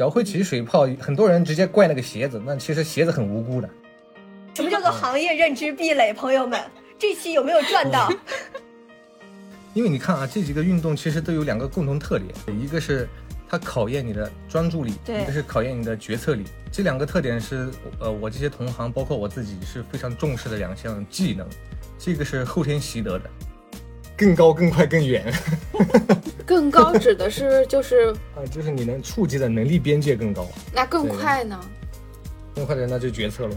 只要会起水泡，很多人直接怪那个鞋子，那其实鞋子很无辜的。什么叫做行业认知壁垒？朋友们，这期有没有赚到？因为你看啊，这几个运动其实都有两个共同特点，一个是它考验你的专注力，一个是考验你的决策力。这两个特点是呃我这些同行，包括我自己是非常重视的两项技能，这个是后天习得的，更高、更快、更远 更高指的是就是啊，就是你能触及的能力边界更高。那更快呢？更快的那就决策了，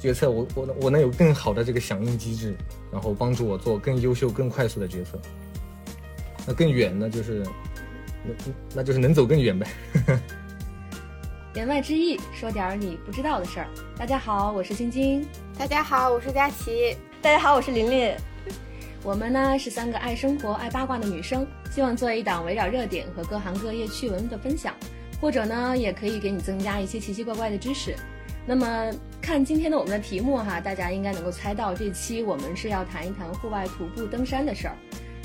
决策我我我能有更好的这个响应机制，然后帮助我做更优秀、更快速的决策。那更远呢，就是那那就是能走更远呗。言外之意，说点儿你不知道的事儿。大家好，我是晶晶，大家好，我是佳琪。大家好，我是琳琳。我们呢是三个爱生活、爱八卦的女生，希望做一档围绕热点和各行各业趣闻的分享，或者呢也可以给你增加一些奇奇怪怪的知识。那么看今天的我们的题目哈，大家应该能够猜到，这期我们是要谈一谈户外徒步登山的事儿。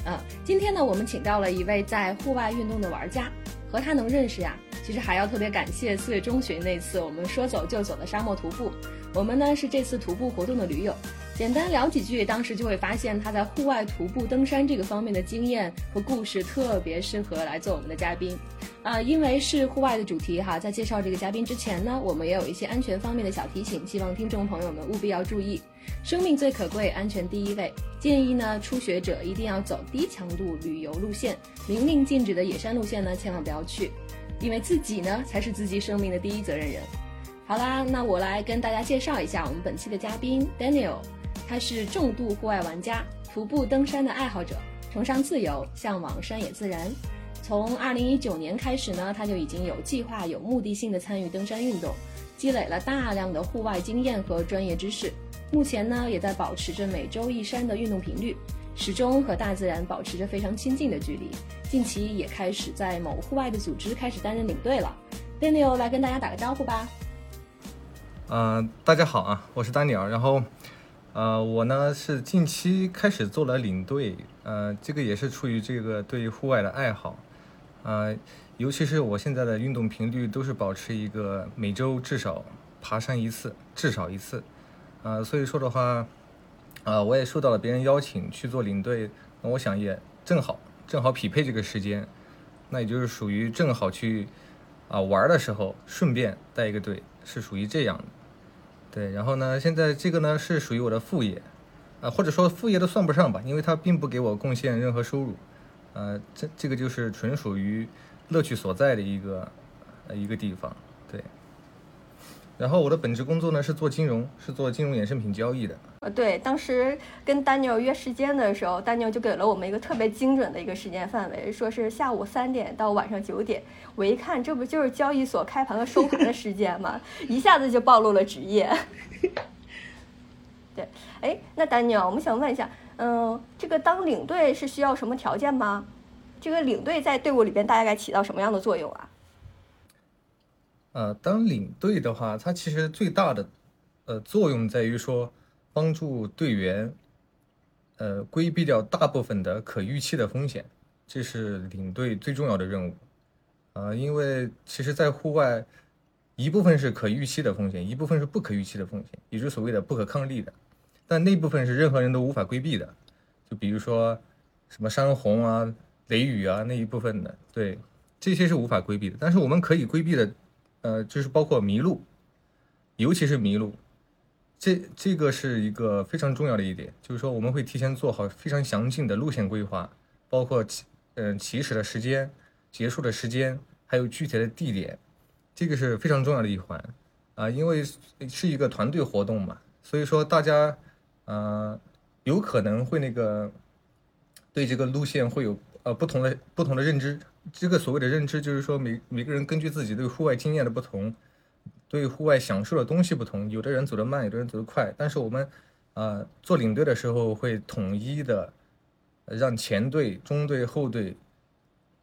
呃，今天呢我们请到了一位在户外运动的玩家，和他能认识呀，其实还要特别感谢四月中旬那次我们说走就走的沙漠徒步。我们呢是这次徒步活动的驴友，简单聊几句，当时就会发现他在户外徒步登山这个方面的经验和故事特别适合来做我们的嘉宾。啊、因为是户外的主题哈，在介绍这个嘉宾之前呢，我们也有一些安全方面的小提醒，希望听众朋友们务必要注意。生命最可贵，安全第一位。建议呢，初学者一定要走低强度旅游路线，明令禁止的野山路线呢，千万不要去，因为自己呢才是自己生命的第一责任人。好啦，那我来跟大家介绍一下我们本期的嘉宾 Daniel，他是重度户外玩家，徒步登山的爱好者，崇尚自由，向往山野自然。从2019年开始呢，他就已经有计划、有目的性的参与登山运动，积累了大量的户外经验和专业知识。目前呢，也在保持着每周一山的运动频率，始终和大自然保持着非常亲近的距离。近期也开始在某户外的组织开始担任领队了。Daniel 来跟大家打个招呼吧。呃，大家好啊，我是丹尼尔。然后，呃，我呢是近期开始做了领队，呃，这个也是出于这个对于户外的爱好，呃，尤其是我现在的运动频率都是保持一个每周至少爬山一次，至少一次，呃，所以说的话，呃，我也受到了别人邀请去做领队，那我想也正好正好匹配这个时间，那也就是属于正好去啊、玩的时候顺便带一个队，是属于这样的。对，然后呢，现在这个呢是属于我的副业，啊、或者说副业都算不上吧，因为它并不给我贡献任何收入，呃，这这个就是纯属于乐趣所在的一个呃一个地方，然后我的本职工作呢是做金融，是做金融衍生品交易的，呃，对，当时跟丹尼尔约时间的时候，丹尼尔就给了我们一个特别精准的一个时间范围，说是下午三点到晚上九点。我一看，这不就是交易所开盘和收盘的时间吗？一下子就暴露了职业。对，哎，那丹尼尔，我们想问一下，嗯、这个当领队是需要什么条件吗？这个领队在队伍里边大概起到什么样的作用啊？呃，当领队的话，它其实最大的呃作用在于说帮助队员呃规避掉大部分的可预期的风险，这是领队最重要的任务。呃，因为其实，在户外，一部分是可预期的风险，一部分是不可预期的风险，也就是所谓的不可抗力的。但那部分是任何人都无法规避的，就比如说什么山洪啊、雷雨啊那一部分的，对，这些是无法规避的。但是我们可以规避的，呃，就是包括迷路，尤其是迷路，这这个是一个非常重要的一点，就是说我们会提前做好非常详尽的路线规划，包括起嗯、起始的时间、结束的时间，还有具体的地点，这个是非常重要的一环啊，因为是一个团队活动嘛，所以说大家呃有可能会那个对这个路线会有呃不同的不同的认知。这个所谓的认知，就是说每每个人根据自己对户外经验的不同，对户外享受的东西不同，有的人走得慢，有的人走得快。但是我们呃做领队的时候会统一的让前队、中队、后队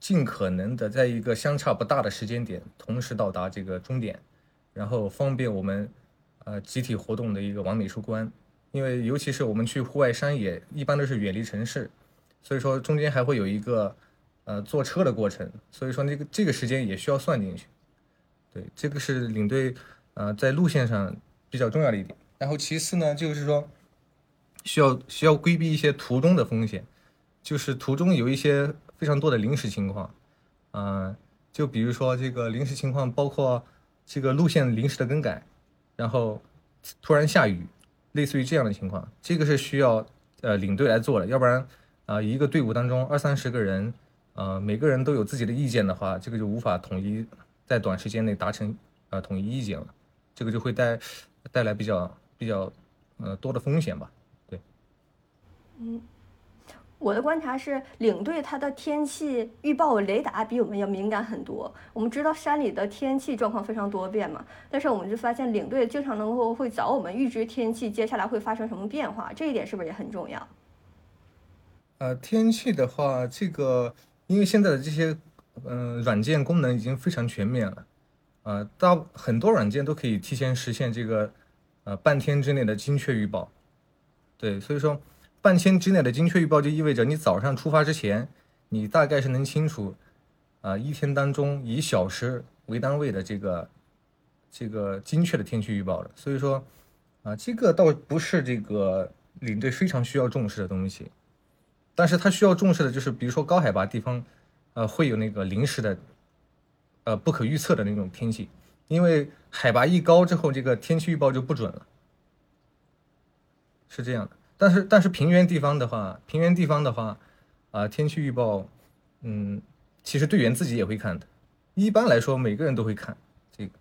尽可能的在一个相差不大的时间点同时到达这个终点，然后方便我们呃集体活动的一个完美收官。因为尤其是我们去户外山野，一般都是远离城市，所以说中间还会有一个呃坐车的过程，所以说那个这个时间也需要算进去。对，这个是领队呃在路线上比较重要的一点。然后其次呢，就是说需要需要规避一些途中的风险，就是途中有一些非常多的临时情况，嗯、就比如说这个临时情况包括这个路线临时的更改，然后突然下雨，类似于这样的情况，这个是需要呃领队来做的，要不然啊、一个队伍当中二三十个人，呃每个人都有自己的意见的话，这个就无法统一在短时间内达成呃统一意见了，这个就会带带来比较比较呃多的风险吧。对，嗯我的观察是，领队他的天气预报雷达比我们要敏感很多。我们知道山里的天气状况非常多变嘛，但是我们就发现领队经常能够会早我们预知天气接下来会发生什么变化，这一点是不是也很重要？呃，天气的话，这个因为现在的这些嗯、软件功能已经非常全面了，呃，大很多软件都可以提前实现这个呃半天之内的精确预报。对，所以说半天之内的精确预报就意味着你早上出发之前，你大概是能清楚啊、一天当中以小时为单位的这个这个精确的天气预报的。所以说啊、这个倒不是这个领队非常需要重视的东西。但是它需要重视的就是，比如说高海拔地方，呃，会有那个临时的，呃，不可预测的那种天气，因为海拔一高之后，这个天气预报就不准了，是这样的。但是但是平原地方的话，平原地方的话，啊、天气预报，嗯，其实队员自己也会看的，一般来说每个人都会看这个。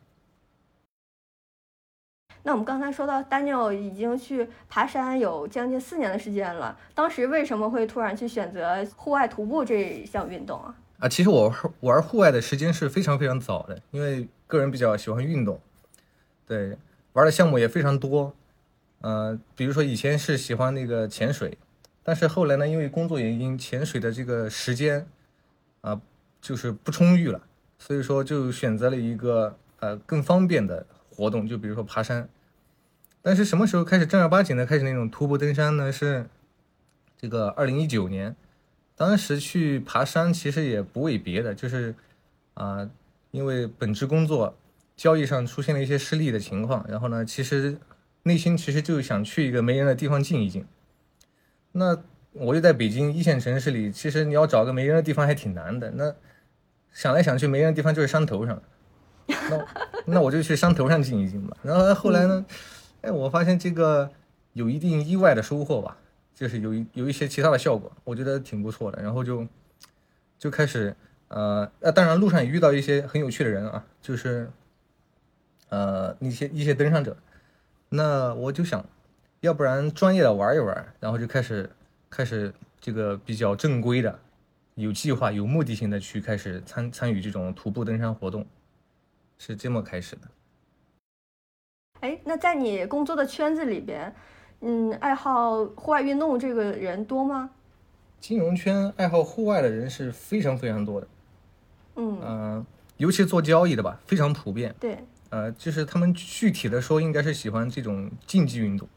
那我们刚才说到 Daniel 已经去爬山有将近四年的时间了，当时为什么会突然去选择户外徒步这项运动啊？啊，其实我玩户外的时间是非常非常早的，因为个人比较喜欢运动，对，玩的项目也非常多，呃，比如说以前是喜欢那个潜水，但是后来呢，因为工作原因，潜水的这个时间啊、就是不充裕了，所以说就选择了一个呃更方便的活动，就比如说爬山。但是什么时候开始正儿八经的开始那种徒步登山呢？是这个二零一九年。当时去爬山其实也不为别的，就是啊、因为本职工作交易上出现了一些失利的情况，然后呢，其实内心其实就想去一个没人的地方静一静。那我就在北京一线城市里，其实你要找个没人的地方还挺难的。那想来想去，没人的地方就是山头上，那 那我就去山头上静一静吧。然后后来呢，哎，我发现这个有一定意外的收获吧。就是有一有一些其他的效果，我觉得挺不错的。然后就就开始呃呃，当然路上也遇到一些很有趣的人啊，就是呃一些一些登山者。那我就想，要不然专业的玩一玩，然后就开始开始这个比较正规的、有计划、有目的性的去开始参参与这种徒步登山活动，是这么开始的。哎，那在你工作的圈子里边，嗯，爱好户外运动这个人多吗？金融圈爱好户外的人是非常非常多的。嗯，嗯，尤其做交易的吧，非常普遍。对，呃，就是他们具体的说，应该是喜欢这种竞技运动。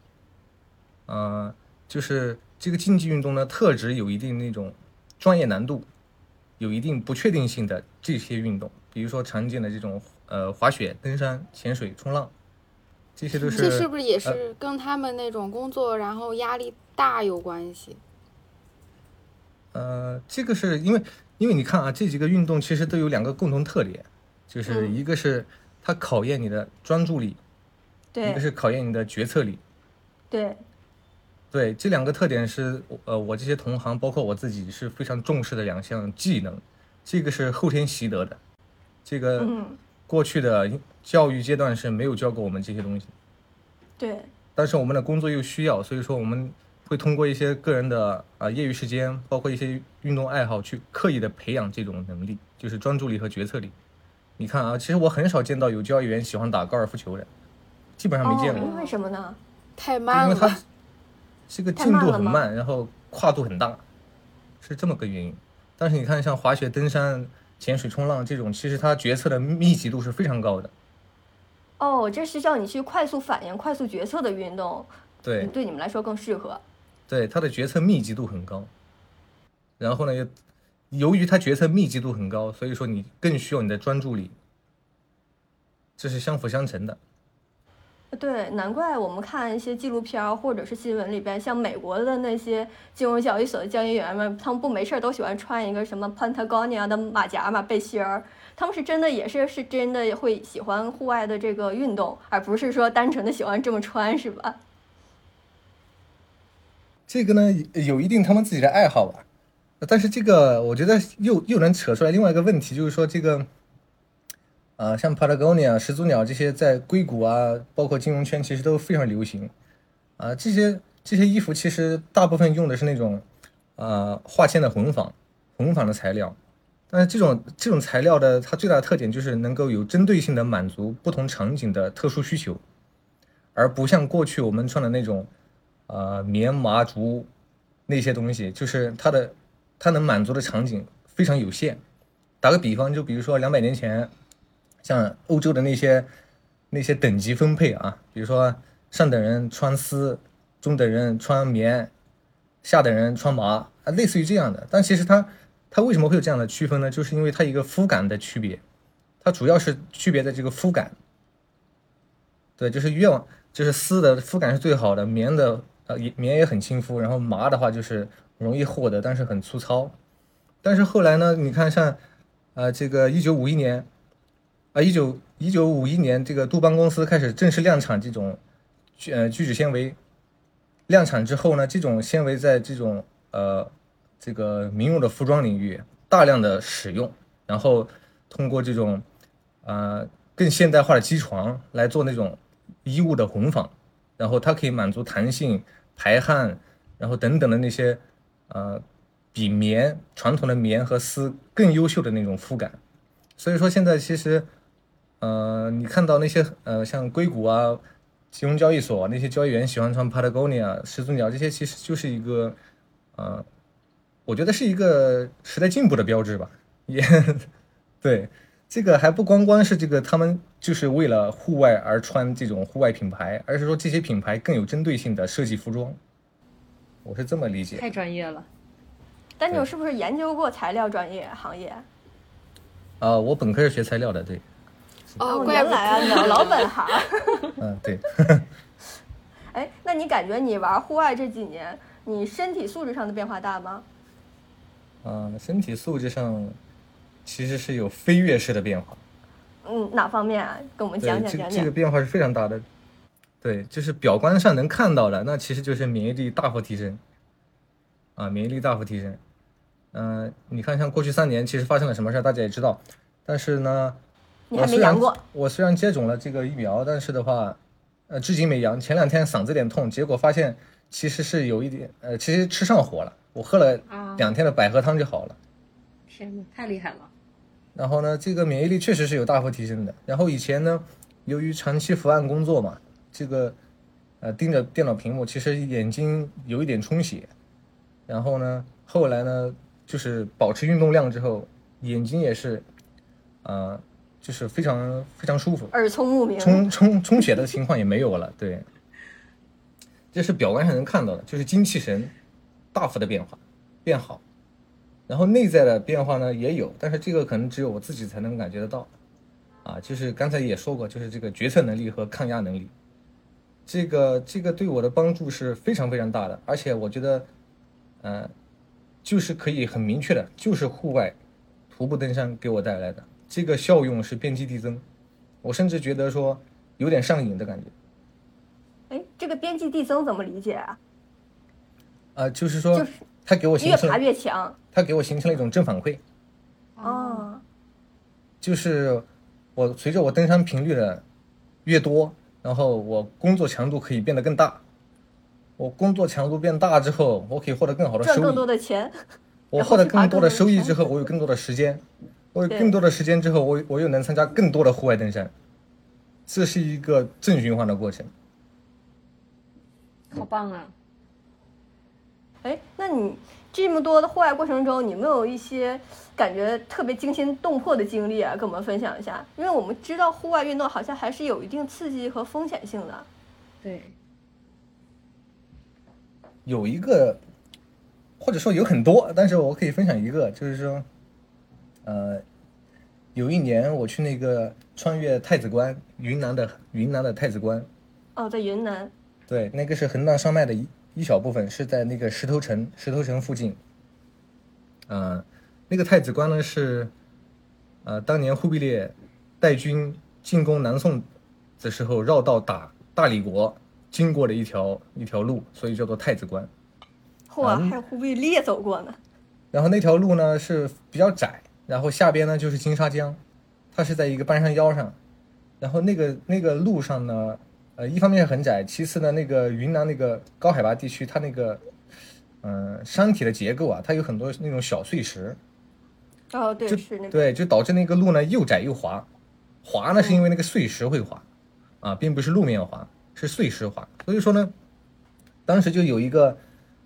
呃，就是这个竞技运动呢，特指有一定那种专业难度、有一定不确定性的这些运动，比如说常见的这种呃滑雪、登山、潜水、冲浪，这些都是。这是不是也是跟他们那种工作然后压力大有关系？呃，这个是因为因为你看啊，这几个运动其实都有两个共同特点，就是嗯一个是它考验你的专注力，对一个，是考验你的决策力。对，对，这两个特点是呃我这些同行，包括我自己是非常重视的两项技能，这个是后天习得的，这个嗯，过去的教育阶段是没有教过我们这些东西，对，但是我们的工作又需要，所以说我们会通过一些个人的啊、业余时间，包括一些运动爱好，去刻意的培养这种能力，就是专注力和决策力。你看啊，其实我很少见到有交易员喜欢打高尔夫球的，基本上没见过。哦，为什么呢？太慢了因为他，这个进度很慢，然后跨度很大，是这么个原因。但是你看，像滑雪、登山、潜水、冲浪这种，其实它决策的密集度是非常高的。哦，这是叫你去快速反应、快速决策的运动，对嗯对你们来说更适合。对，它的决策密集度很高。然后呢，又由于它决策密集度很高，所以说你更需要你的专注力。这是相辅相成的。对，难怪我们看一些纪录片或者是新闻里边，像美国的那些金融交易所的交易员们，他们不没事儿都喜欢穿一个什么 Patagonia 的马甲嘛背心儿，他们是真的也是是真的会喜欢户外的这个运动，而不是说单纯的喜欢这么穿，是吧？这个呢，有一定他们自己的爱好吧，但是这个我觉得又又能扯出来另外一个问题，就是说这个，呃，像 Patagonia、始祖鸟这些在硅谷啊，包括金融圈其实都非常流行，啊，这些这些衣服其实大部分用的是那种，呃，化纤的混纺，混纺的材料，但是这种这种材料的它最大的特点就是能够有针对性的满足不同场景的特殊需求，而不像过去我们穿的那种。呃，棉麻竹那些东西，就是它的，它能满足的场景非常有限。打个比方，就比如说两百年前，像欧洲的那些那些等级分配啊，比如说上等人穿丝，中等人穿棉，下等人穿麻啊，类似于这样的。但其实它它为什么会有这样的区分呢？就是因为它一个肤感的区别，它主要是区别在这个肤感。对，就是越往就是丝的肤感是最好的，棉的。呃，棉也很亲肤，然后麻的话就是容易获得，但是很粗糙。但是后来呢，你看像，呃，这个一九五一年，啊，一九一九五一年，这个杜邦公司开始正式量产这种聚，呃，聚酯纤维。量产之后呢，这种纤维在这种呃这个民用的服装领域大量的使用，然后通过这种呃更现代化的机床来做那种衣物的混纺，然后它可以满足弹性。排汗，然后等等的那些，呃，比棉传统的棉和丝更优秀的那种肤感，所以说现在其实，呃，你看到那些呃像硅谷啊、金融交易所那些交易员喜欢穿 Patagonia、始祖鸟这些，其实就是一个，呃，我觉得是一个时代进步的标志吧。也 对，这个还不光光是这个他们就是为了户外而穿这种户外品牌，而是说这些品牌更有针对性的设计服装。我是这么理解，太专业了。丹尼是不是研究过材料专业行业？啊，我本科是学材料的，对。哦，原来啊，老老本行。嗯，对。哎，那你感觉你玩户外这几年，你身体素质上的变化大吗？啊，身体素质上其实是有飞跃式的变化。嗯，哪方面啊？跟我们讲讲讲讲。这个变化是非常大的。对，就是表观上能看到的，那其实就是免疫力大幅提升，啊，免疫力大幅提升。嗯，你看，像过去三年，其实发生了什么事儿，大家也知道。但是呢，你还没阳过。我虽然接种了这个疫苗，但是的话，呃，至今没阳。前两天嗓子有点痛，结果发现其实是有一点，呃，其实吃上火了。我喝了两天的百合汤就好了。天呐，太厉害了。然后呢，这个免疫力确实是有大幅提升的。然后以前呢，由于长期伏案工作嘛。这个，呃，盯着电脑屏幕，其实眼睛有一点充血，然后呢，后来呢，就是保持运动量之后，眼睛也是，呃，就是非常非常舒服，耳聪目明，充充充血的情况也没有了，对，这是表观上能看到的，就是精气神大幅的变化，变好，然后内在的变化呢也有，但是这个可能只有我自己才能感觉得到，啊，就是刚才也说过，就是这个决策能力和抗压能力。这个这个对我的帮助是非常非常大的，而且我觉得，呃，就是可以很明确的，就是户外徒步登山给我带来的这个效用是边际递增，我甚至觉得说有点上瘾的感觉。哎，这个边际递增怎么理解啊？啊，就是说，它给我形成越爬越强，它给我形成了一种正反馈。哦，就是我随着我登山频率的越多。然后我工作强度可以变得更大，我工作强度变大之后，我可以获得更好的收益，赚更多的钱。我获得更多的收益之后，我有更多的时间，我有更多的时间之后，我我又能参加更多的户外登山，这是一个正循环的过程。好棒啊！哎，那你这么多的户外过程中，你没有一些？感觉特别惊心动魄的经历啊，跟我们分享一下。因为我们知道户外运动好像还是有一定刺激和风险性的。对，有一个，或者说有很多，但是我可以分享一个，就是说，呃，有一年我去那个穿越太子关，云南的云南的太子关，哦，在云南，对，那个是横断山脉的一一小部分，是在那个石头城石头城附近。呃，那个太子关呢是，呃，当年忽必烈带军进攻南宋的时候绕道打大理国经过的一条一条路，所以叫做太子关。嚯，嗯还有忽必烈走过呢。然后那条路呢是比较窄，然后下边呢就是金沙江，它是在一个半山腰上，然后那个那个路上呢，呃，一方面很窄，其次呢，那个云南那个高海拔地区，它那个，嗯、山体的结构啊，它有很多那种小碎石，哦，对，就是那个。对，就导致那个路呢又窄又滑，滑呢是因为那个碎石会滑，啊，并不是路面滑，是碎石滑。所以说呢，当时就有一个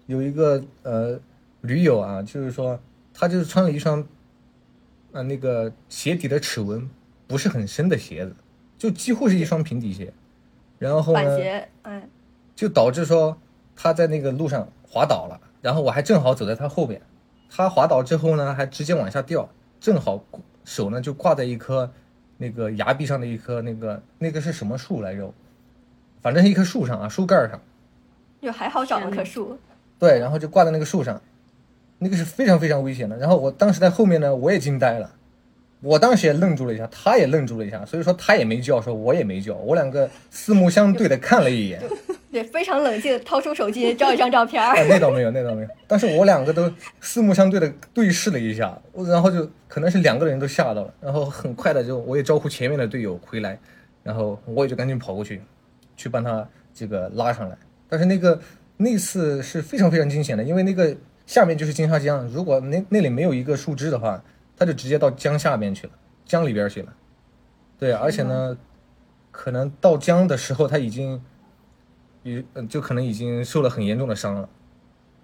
有一个呃驴友啊，就是说他就是穿了一双，啊那个鞋底的齿纹不是很深的鞋子，就几乎是一双平底鞋，然后呢，板鞋，哎，就导致说他在那个路上滑倒了，然后我还正好走在他后边，他滑倒之后呢，还直接往下掉，正好手呢就挂在一棵那个崖壁上的一棵那个那个是什么树来着？反正是一棵树上啊，树干上，就还好找了棵树。对，然后就挂在那个树上，那个是非常非常危险的。然后我当时在后面呢，我也惊呆了，我当时也愣住了一下，他也愣住了一下，所以说他也没叫，说我也没叫，我两个四目相对的看了一眼。对，非常冷静，掏出手机照一张照片儿。哎，那倒没有，那倒没有。但是我两个都四目相对的对视了一下，我然后就可能是两个人都吓到了，然后很快的就我也招呼前面的队友回来，然后我也就赶紧跑过去，去帮他这个拉上来。但是那个那次是非常非常惊险的，因为那个下面就是金沙江，如果那那里没有一个树枝的话，它就直接到江下面去了，江里边去了。对，而且呢，可能到江的时候他已经，比呃就可能已经受了很严重的伤了，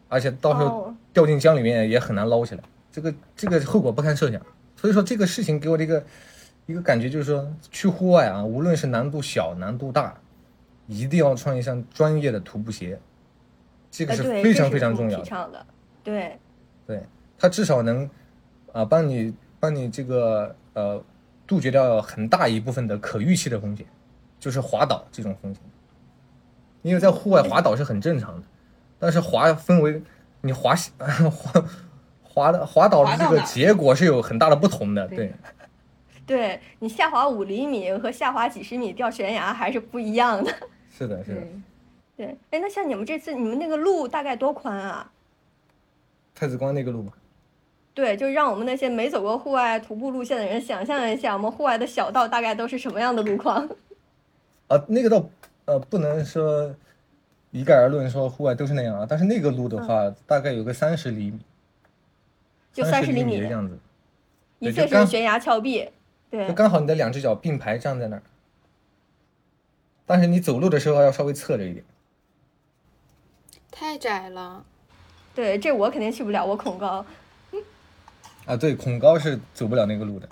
而且到时候哦掉进江里面也很难捞起来，这个这个后果不堪设想。所以说这个事情给我这个一个感觉就是说，去户外啊，无论是难度小难度大，一定要穿一双专业的徒步鞋，这个哎，是，非常非常重要的。对，对，它至少能啊帮你帮你这个呃杜绝掉很大一部分的可预期的风险，就是滑倒这种风险。因为在户外滑倒是很正常的，但是滑分为你滑滑滑的滑倒的这个结果是有很大的不同的，对 对对你下滑五厘米和下滑几十米掉悬崖还是不一样的。是的，是的。嗯，对，哎，那像你们这次你们那个路大概多宽啊？太子关那个路嘛，对，就让我们那些没走过户外徒步路线的人想象一下，我们户外的小道大概都是什么样的路况？啊，那个倒呃不能说一概而论说户外都是那样啊，但是那个路的话，大概有个三十厘米，就三十厘米的，样子。一侧是悬崖峭壁。对就，刚好你的两只脚并排站在那儿，但是你走路的时候要稍微侧着一点。太窄了。对，这我肯定去不了，我恐高。啊，对，恐高是走不了那个路的。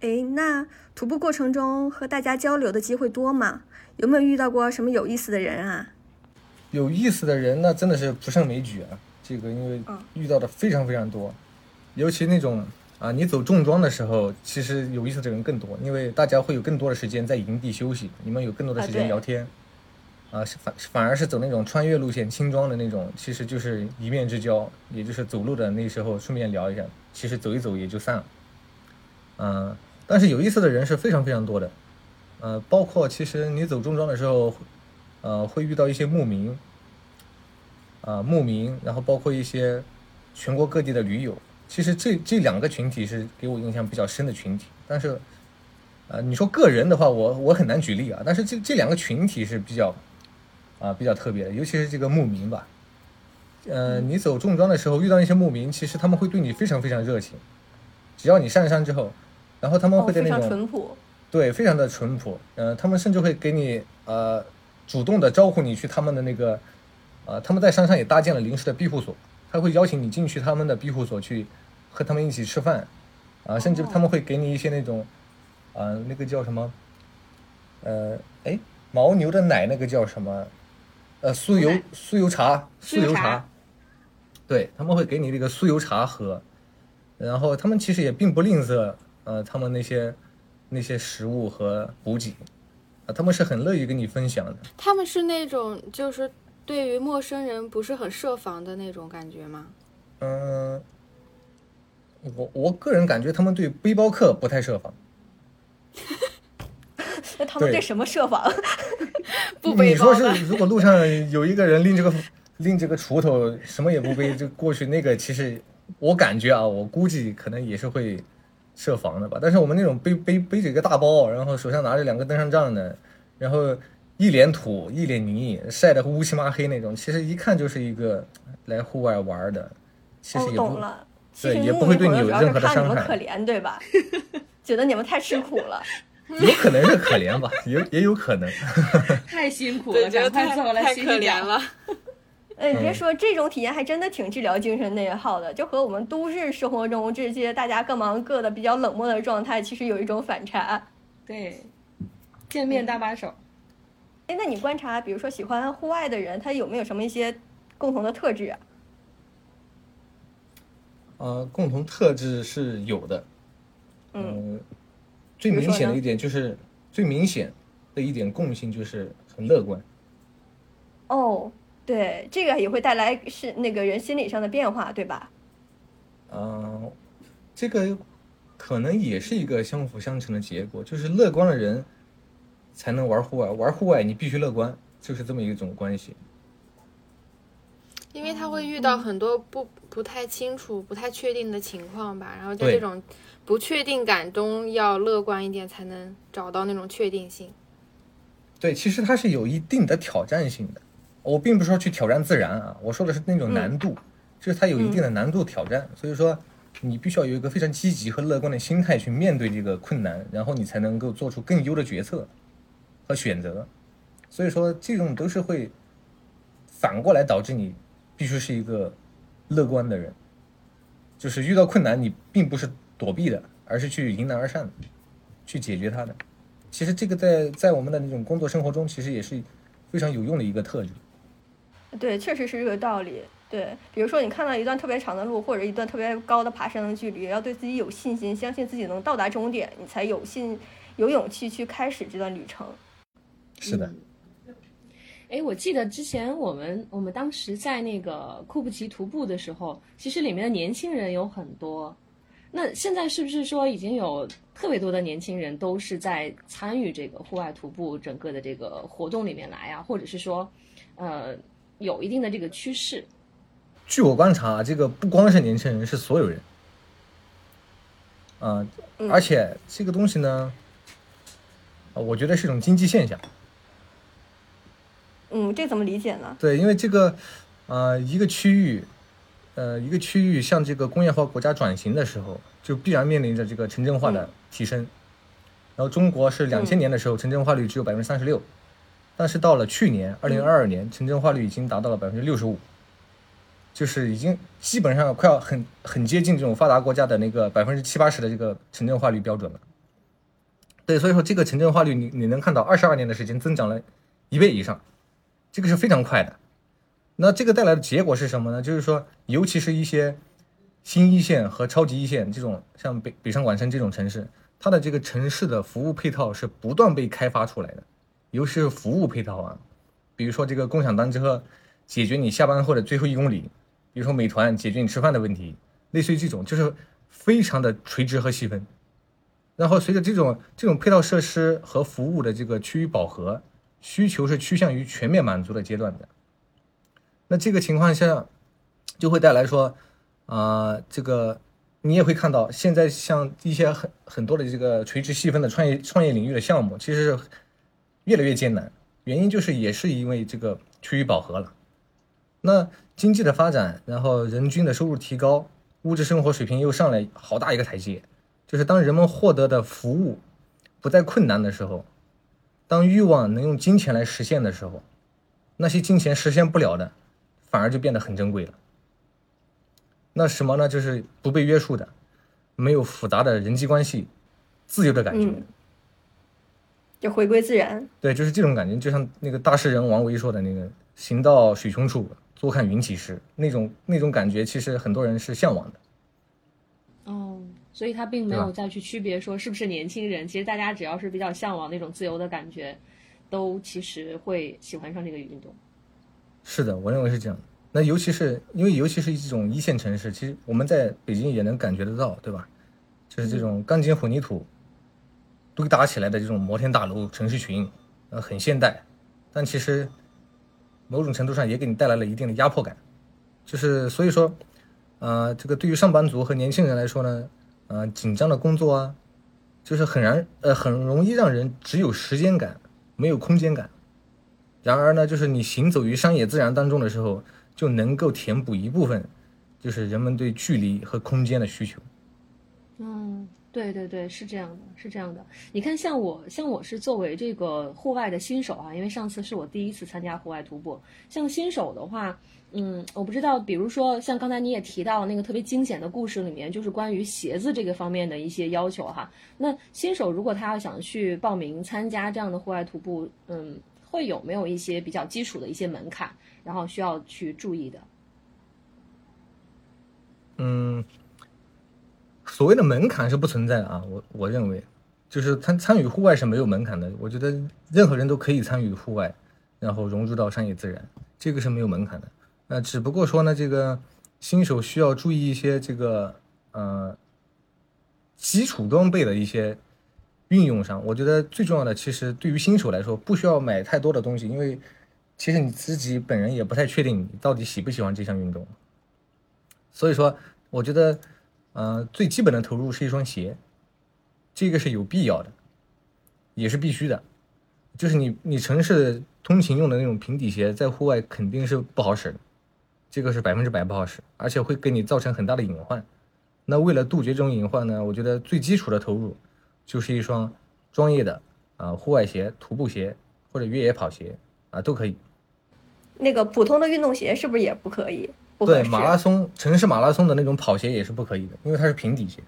哎，那徒步过程中和大家交流的机会多吗？有没有遇到过什么有意思的人啊？有意思的人那真的是不胜枚举啊，这个因为嗯遇到的非常非常多，尤其那种啊，你走重装的时候，其实有意思的人更多，因为大家会有更多的时间在营地休息，你们有更多的时间聊天。啊，是反反而是走那种穿越路线、轻装的那种，其实就是一面之交，也就是走路的那时候顺便聊一下，其实走一走也就散了。嗯、但是有意思的人是非常非常多的，呃，包括其实你走重装的时候，呃，会遇到一些牧民，啊、牧民，然后包括一些全国各地的驴友。其实这这两个群体是给我印象比较深的群体，但是，呃，你说个人的话，我我很难举例啊。但是这这两个群体是比较，啊、比较特别的，尤其是这个牧民吧。呃，你走重装的时候遇到一些牧民，其实他们会对你非常非常热情。只要你上山之后，然后他们会在那种、淳朴。对，非常的淳朴。呃，他们甚至会给你呃主动的招呼你去他们的那个，呃，他们在山上也搭建了临时的庇护所，他会邀请你进去他们的庇护所去和他们一起吃饭，啊、甚至他们会给你一些那种，啊、那个叫什么，呃，哎，牦牛的奶那个叫什么？呃，酥油酥油茶，酥油茶茶，对，他们会给你这个酥油茶喝，然后他们其实也并不吝啬呃他们那些那些食物和补给，啊，他们是很乐意跟你分享的。他们是那种就是对于陌生人不是很设防的那种感觉吗？嗯、我我个人感觉他们对背包客不太设防。那他们对对什么设防？不背你说是如果路上有一个人拎着个拎着个锄头，什么也不背就过去，那个其实我感觉啊，我估计可能也是会设防的吧。但是我们那种背背背着一个大包，然后手上拿着两个登山杖的，然后一脸土一脸泥，晒得乌漆嘛黑那种，其实一看就是一个来户外玩的。其实哦，也不、懂了。其对实也不会对你有任何的是怕你们伤害可怜，对吧？觉得你们太吃苦了。有可能是可怜吧，也也有可能。太辛苦，了，觉得太赶快走来太可洗洗脚。怜了。哎，别嗯说，这种体验还真的挺治疗精神内耗的，就和我们都市生活中这些大家各忙各的、比较冷漠的状态，其实有一种反差。对，见面搭把手。哎，那你观察，比如说喜欢户外的人，他有没有什么一些共同的特质啊？呃，共同特质是有的。嗯呃，最明显的一点就是最明显的一点共性就是很乐观。哦，对，这个也会带来是那个人心理上的变化，对吧？嗯、这个可能也是一个相辅相成的结果，就是乐观的人才能玩户外，玩户外你必须乐观，就是这么一种关系。因为他会遇到很多不不太清楚、不太确定的情况吧，然后在对这种不确定感中要乐观一点，才能找到那种确定性。对，其实它是有一定的挑战性的。我并不是说去挑战自然啊，我说的是那种难度，就是它有一定的难度挑战。所以说，你必须要有一个非常积极和乐观的心态去面对这个困难，然后你才能够做出更优的决策和选择。所以说，这种都是会反过来导致你必须是一个乐观的人，就是遇到困难你并不是躲避的，而是去迎难而上的，去解决它的。其实这个在在我们的那种工作生活中，其实也是非常有用的一个特质。对，确实是这个道理。对，比如说你看到一段特别长的路，或者一段特别高的爬山的距离，要对自己有信心，相信自己能到达终点，你才有信有勇气去开始这段旅程。是的，哎，我记得之前我们我们当时在那个库布齐徒步的时候，其实里面的年轻人有很多。那现在是不是说已经有特别多的年轻人都是在参与这个户外徒步整个的这个活动里面来啊？或者是说，呃，有一定的这个趋势？据我观察，这个不光是年轻人，是所有人。啊、嗯而且这个东西呢，呃我觉得是一种经济现象。嗯，这怎么理解呢？对，因为这个，呃，一个区域，呃，一个区域向这个工业化国家转型的时候，就必然面临着这个城镇化的提升。然后中国是两千年的时候，城镇化率只有百分之三十六，但是到了去年二零二二年，城镇化率已经达到了百分之六十五，就是已经基本上快要很很接近这种发达国家的那个百分之七八十的这个城镇化率标准了。对，所以说这个城镇化率你你能看到二十二年的时间增长了一倍以上。这个是非常快的。那这个带来的结果是什么呢？就是说，尤其是一些新一线和超级一线这种，像北北上广深这种城市，它的这个城市的服务配套是不断被开发出来的，尤其是服务配套啊，比如说这个共享单车解决你下班后的最后一公里，比如说美团解决你吃饭的问题，类似于这种，就是非常的垂直和细分。然后随着这种这种配套设施和服务的这个趋于饱和，需求是趋向于全面满足的阶段的。那这个情况下，就会带来说，啊、这个你也会看到，现在像一些很很多的这个垂直细分的创业创业领域的项目，其实是越来越艰难。原因就是也是因为这个趋于饱和了。那经济的发展，然后人均的收入提高，物质生活水平又上来好大一个台阶。就是当人们获得的服务不再困难的时候，当欲望能用金钱来实现的时候，那些金钱实现不了的，反而就变得很珍贵了。那什么呢？就是不被约束的，没有复杂的人际关系，自由的感觉。嗯就回归自然。对，就是这种感觉，就像那个大诗人王维说的那个“行到水穷处，坐看云起时”那种那种感觉，其实很多人是向往的。哦，所以他并没有再去区别说是不是年轻人。其实大家只要是比较向往那种自由的感觉，都其实会喜欢上这个运动。是的，我认为是这样。那尤其是因为尤其是这种一线城市，其实我们在北京也能感觉得到，对吧？就是这种钢筋混凝土堆搭起来的这种摩天大楼、城市群，呃，很现代，但其实某种程度上也给你带来了一定的压迫感。就是所以说，呃，这个对于上班族和年轻人来说呢，呃，紧张的工作啊，就是很难呃很容易让人只有时间感，没有空间感。然而呢，就是你行走于山野自然当中的时候，就能够填补一部分，就是人们对距离和空间的需求。嗯，对对对，是这样的，是这样的。你看，像我，像我是作为这个户外的新手啊，因为上次是我第一次参加户外徒步。像新手的话，嗯，我不知道，比如说像刚才你也提到那个特别惊险的故事里面，就是关于鞋子这个方面的一些要求哈。那新手如果他要想去报名参加这样的户外徒步，嗯，会有没有一些比较基础的一些门槛，然后需要去注意的？嗯，所谓的门槛是不存在的啊，我我认为，就是参参与户外是没有门槛的。我觉得任何人都可以参与户外，然后融入到山野自然，这个是没有门槛的。那只不过说呢，这个新手需要注意一些这个呃基础装备的一些运用上。我觉得最重要的，其实对于新手来说，不需要买太多的东西，因为其实你自己本人也不太确定你到底喜不喜欢这项运动。所以说，我觉得，呃，最基本的投入是一双鞋，这个是有必要的，也是必须的。就是你你城市通勤用的那种平底鞋，在户外肯定是不好使的，这个是百分之百不好使，而且会给你造成很大的隐患。那为了杜绝这种隐患呢，我觉得最基础的投入就是一双专业的啊、户外鞋、徒步鞋或者越野跑鞋啊都可以。那个普通的运动鞋是不是也不可以？不对，马拉松、城市马拉松的那种跑鞋也是不可以的，因为它是平底鞋。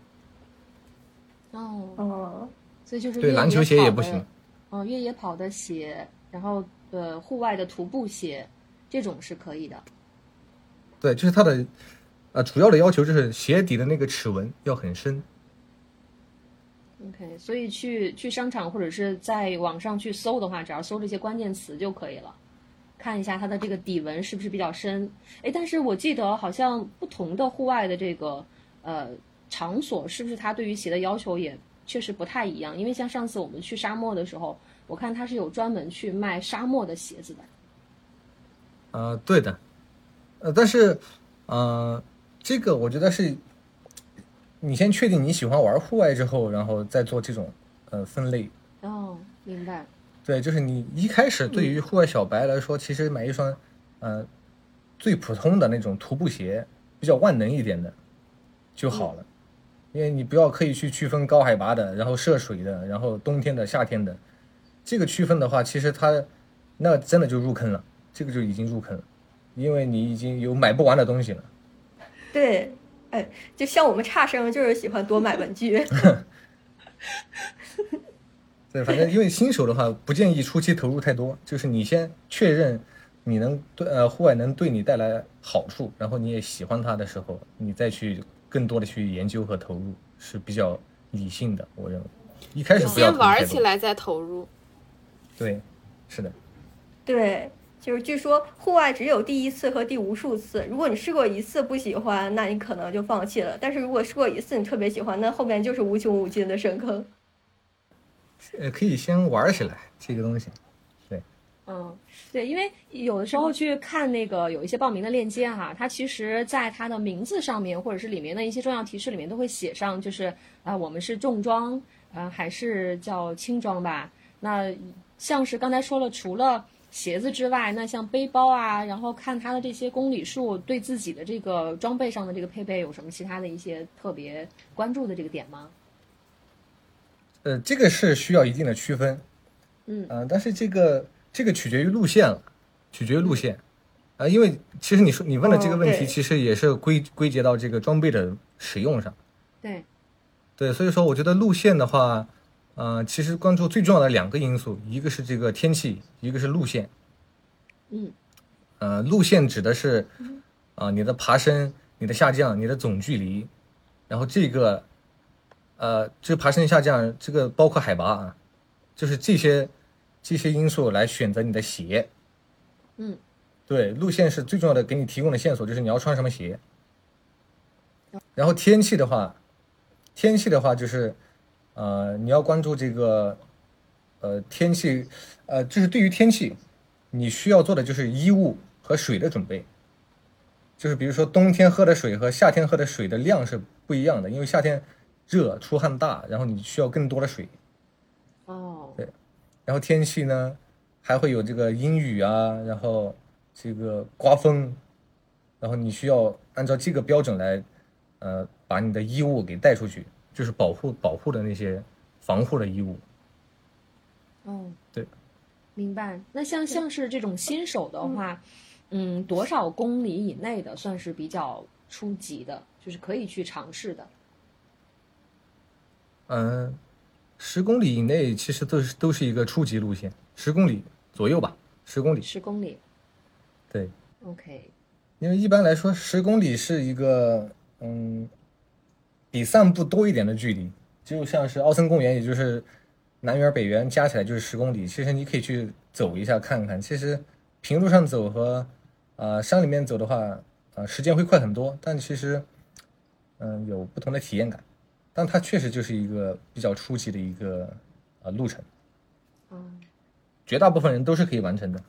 哦，哦，所以就是对篮球鞋也不行。哦，越野跑的鞋，然后呃，户外的徒步鞋，这种是可以的。对，就是它的，呃，主要的要求就是鞋底的那个齿纹要很深。OK，所以去去商场或者是在网上去搜的话，只要搜这些关键词就可以了，看一下它的这个底纹是不是比较深。哎，但是我记得好像不同的户外的这个呃场所，是不是它对于鞋的要求也确实不太一样？因为像上次我们去沙漠的时候，我看它是有专门去卖沙漠的鞋子的。呃，对的，呃，但是，呃，这个我觉得是，你先确定你喜欢玩户外之后，然后再做这种呃分类。哦，明白。对，就是你一开始对于户外小白来说，其实买一双呃最普通的那种徒步鞋，比较万能一点的就好了，因为你不要刻意去区分高海拔的，然后涉水的，然后冬天的、夏天的，这个区分的话，其实它那真的就入坑了，这个就已经入坑了，因为你已经有买不完的东西了。对，哎，就像我们差生就是喜欢多买文具。对，反正因为新手的话，不建议初期投入太多，就是你先确认你能对呃户外能对你带来好处，然后你也喜欢它的时候，你再去更多的去研究和投入是比较理性的，我认为。一开始不要先玩。起来再投入。对，是的，对，就是据说户外只有第一次和第无数次。如果你试过一次不喜欢，那你可能就放弃了；但是如果试过一次你特别喜欢，那后面就是无穷无尽的深坑。呃，可以先玩起来这个东西。对嗯，对，因为有的时候去看那个有一些报名的链接哈，它其实在它的名字上面或者是里面的一些重要提示里面都会写上，就是啊、我们是重装，啊、还是叫轻装吧？那像是刚才说了，除了鞋子之外，那像背包啊，然后看它的这些公里数，对自己的这个装备上的这个配备有什么其他的一些特别关注的这个点吗？呃，这个是需要一定的区分，嗯呃，但是这个这个取决于路线了，取决于路线，啊、因为其实你说你问的这个问题，其实也是归归结到这个装备的使用上。对，对，所以说我觉得路线的话，呃，其实关注最重要的两个因素，一个是这个天气，一个是路线。嗯，呃，路线指的是啊、你的爬升、你的下降、你的总距离，然后这个呃，这爬升下降，这个包括海拔啊，就是这些这些因素来选择你的鞋。嗯，对，路线是最重要的，给你提供的线索就是你要穿什么鞋。然后天气的话，天气的话就是，呃，你要关注这个，呃，天气，呃，就是对于天气，你需要做的就是衣物和水的准备。就是比如说冬天喝的水和夏天喝的水的量是不一样的，因为夏天热出汗大，然后你需要更多的水。哦，对然后天气呢，还会有这个阴雨啊，然后这个刮风，然后你需要按照这个标准来，呃，把你的衣物给带出去，就是保护保护的那些防护的衣物。哦，对，明白。那像像是这种新手的话，嗯，多少公里以内的算是比较初级的，就是可以去尝试的？嗯，十公里以内其实都是都是一个初级路线，十公里左右吧，十公里。十公里对，，OK，因为一般来说十公里是一个嗯，比散步多一点的距离，就像是奥森公园，也就是南园、北园加起来就是十公里。其实你可以去走一下看看。其实平路上走和呃山里面走的话，呃时间会快很多，但其实嗯、有不同的体验感。但它确实就是一个比较初级的一个呃路程，嗯。绝大部分人都是可以完成的。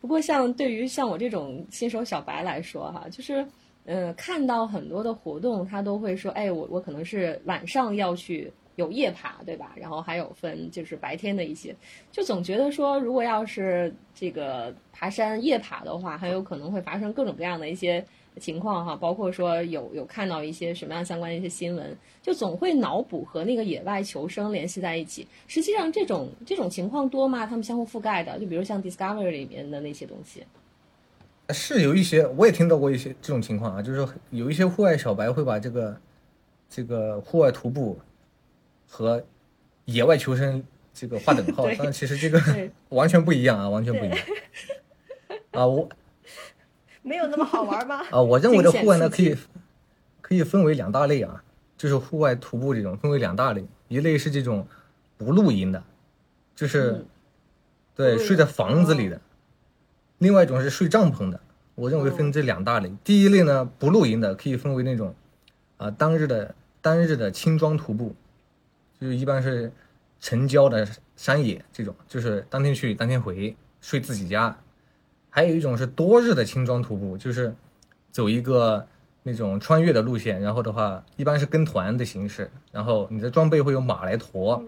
不过，像对于像我这种新手小白来说，哈，就是，呃，看到很多的活动，他都会说，哎，我我可能是晚上要去有夜爬，对吧？然后还有分就是白天的一些，就总觉得说，如果要是这个爬山夜爬的话，很有可能会发生各种各样的一些情况哈，包括说有有看到一些什么样相关的一些新闻，就总会脑补和那个野外求生联系在一起。实际上，这种这种情况多吗？他们相互覆盖的，就比如像 Discovery 里面的那些东西。是有一些，我也听到过一些这种情况啊，就是说有一些户外小白会把这个这个户外徒步和野外求生这个划等号 对，但其实这个 完全不一样啊，完全不一样。啊，我 没有那么好玩吗？啊，我认为的户外呢，可以可以分为两大类啊，就是户外徒步这种分为两大类，一类是这种不露营的，就是、嗯对睡在房子里的，另外一种是睡帐篷的。我认为分这两大类。第一类呢，不露营的可以分为那种啊、当日的单日的轻装徒步，就是一般是城郊的山野这种，就是当天去当天回，睡自己家。还有一种是多日的轻装徒步，就是走一个那种穿越的路线，然后的话一般是跟团的形式，然后你的装备会有马来驮，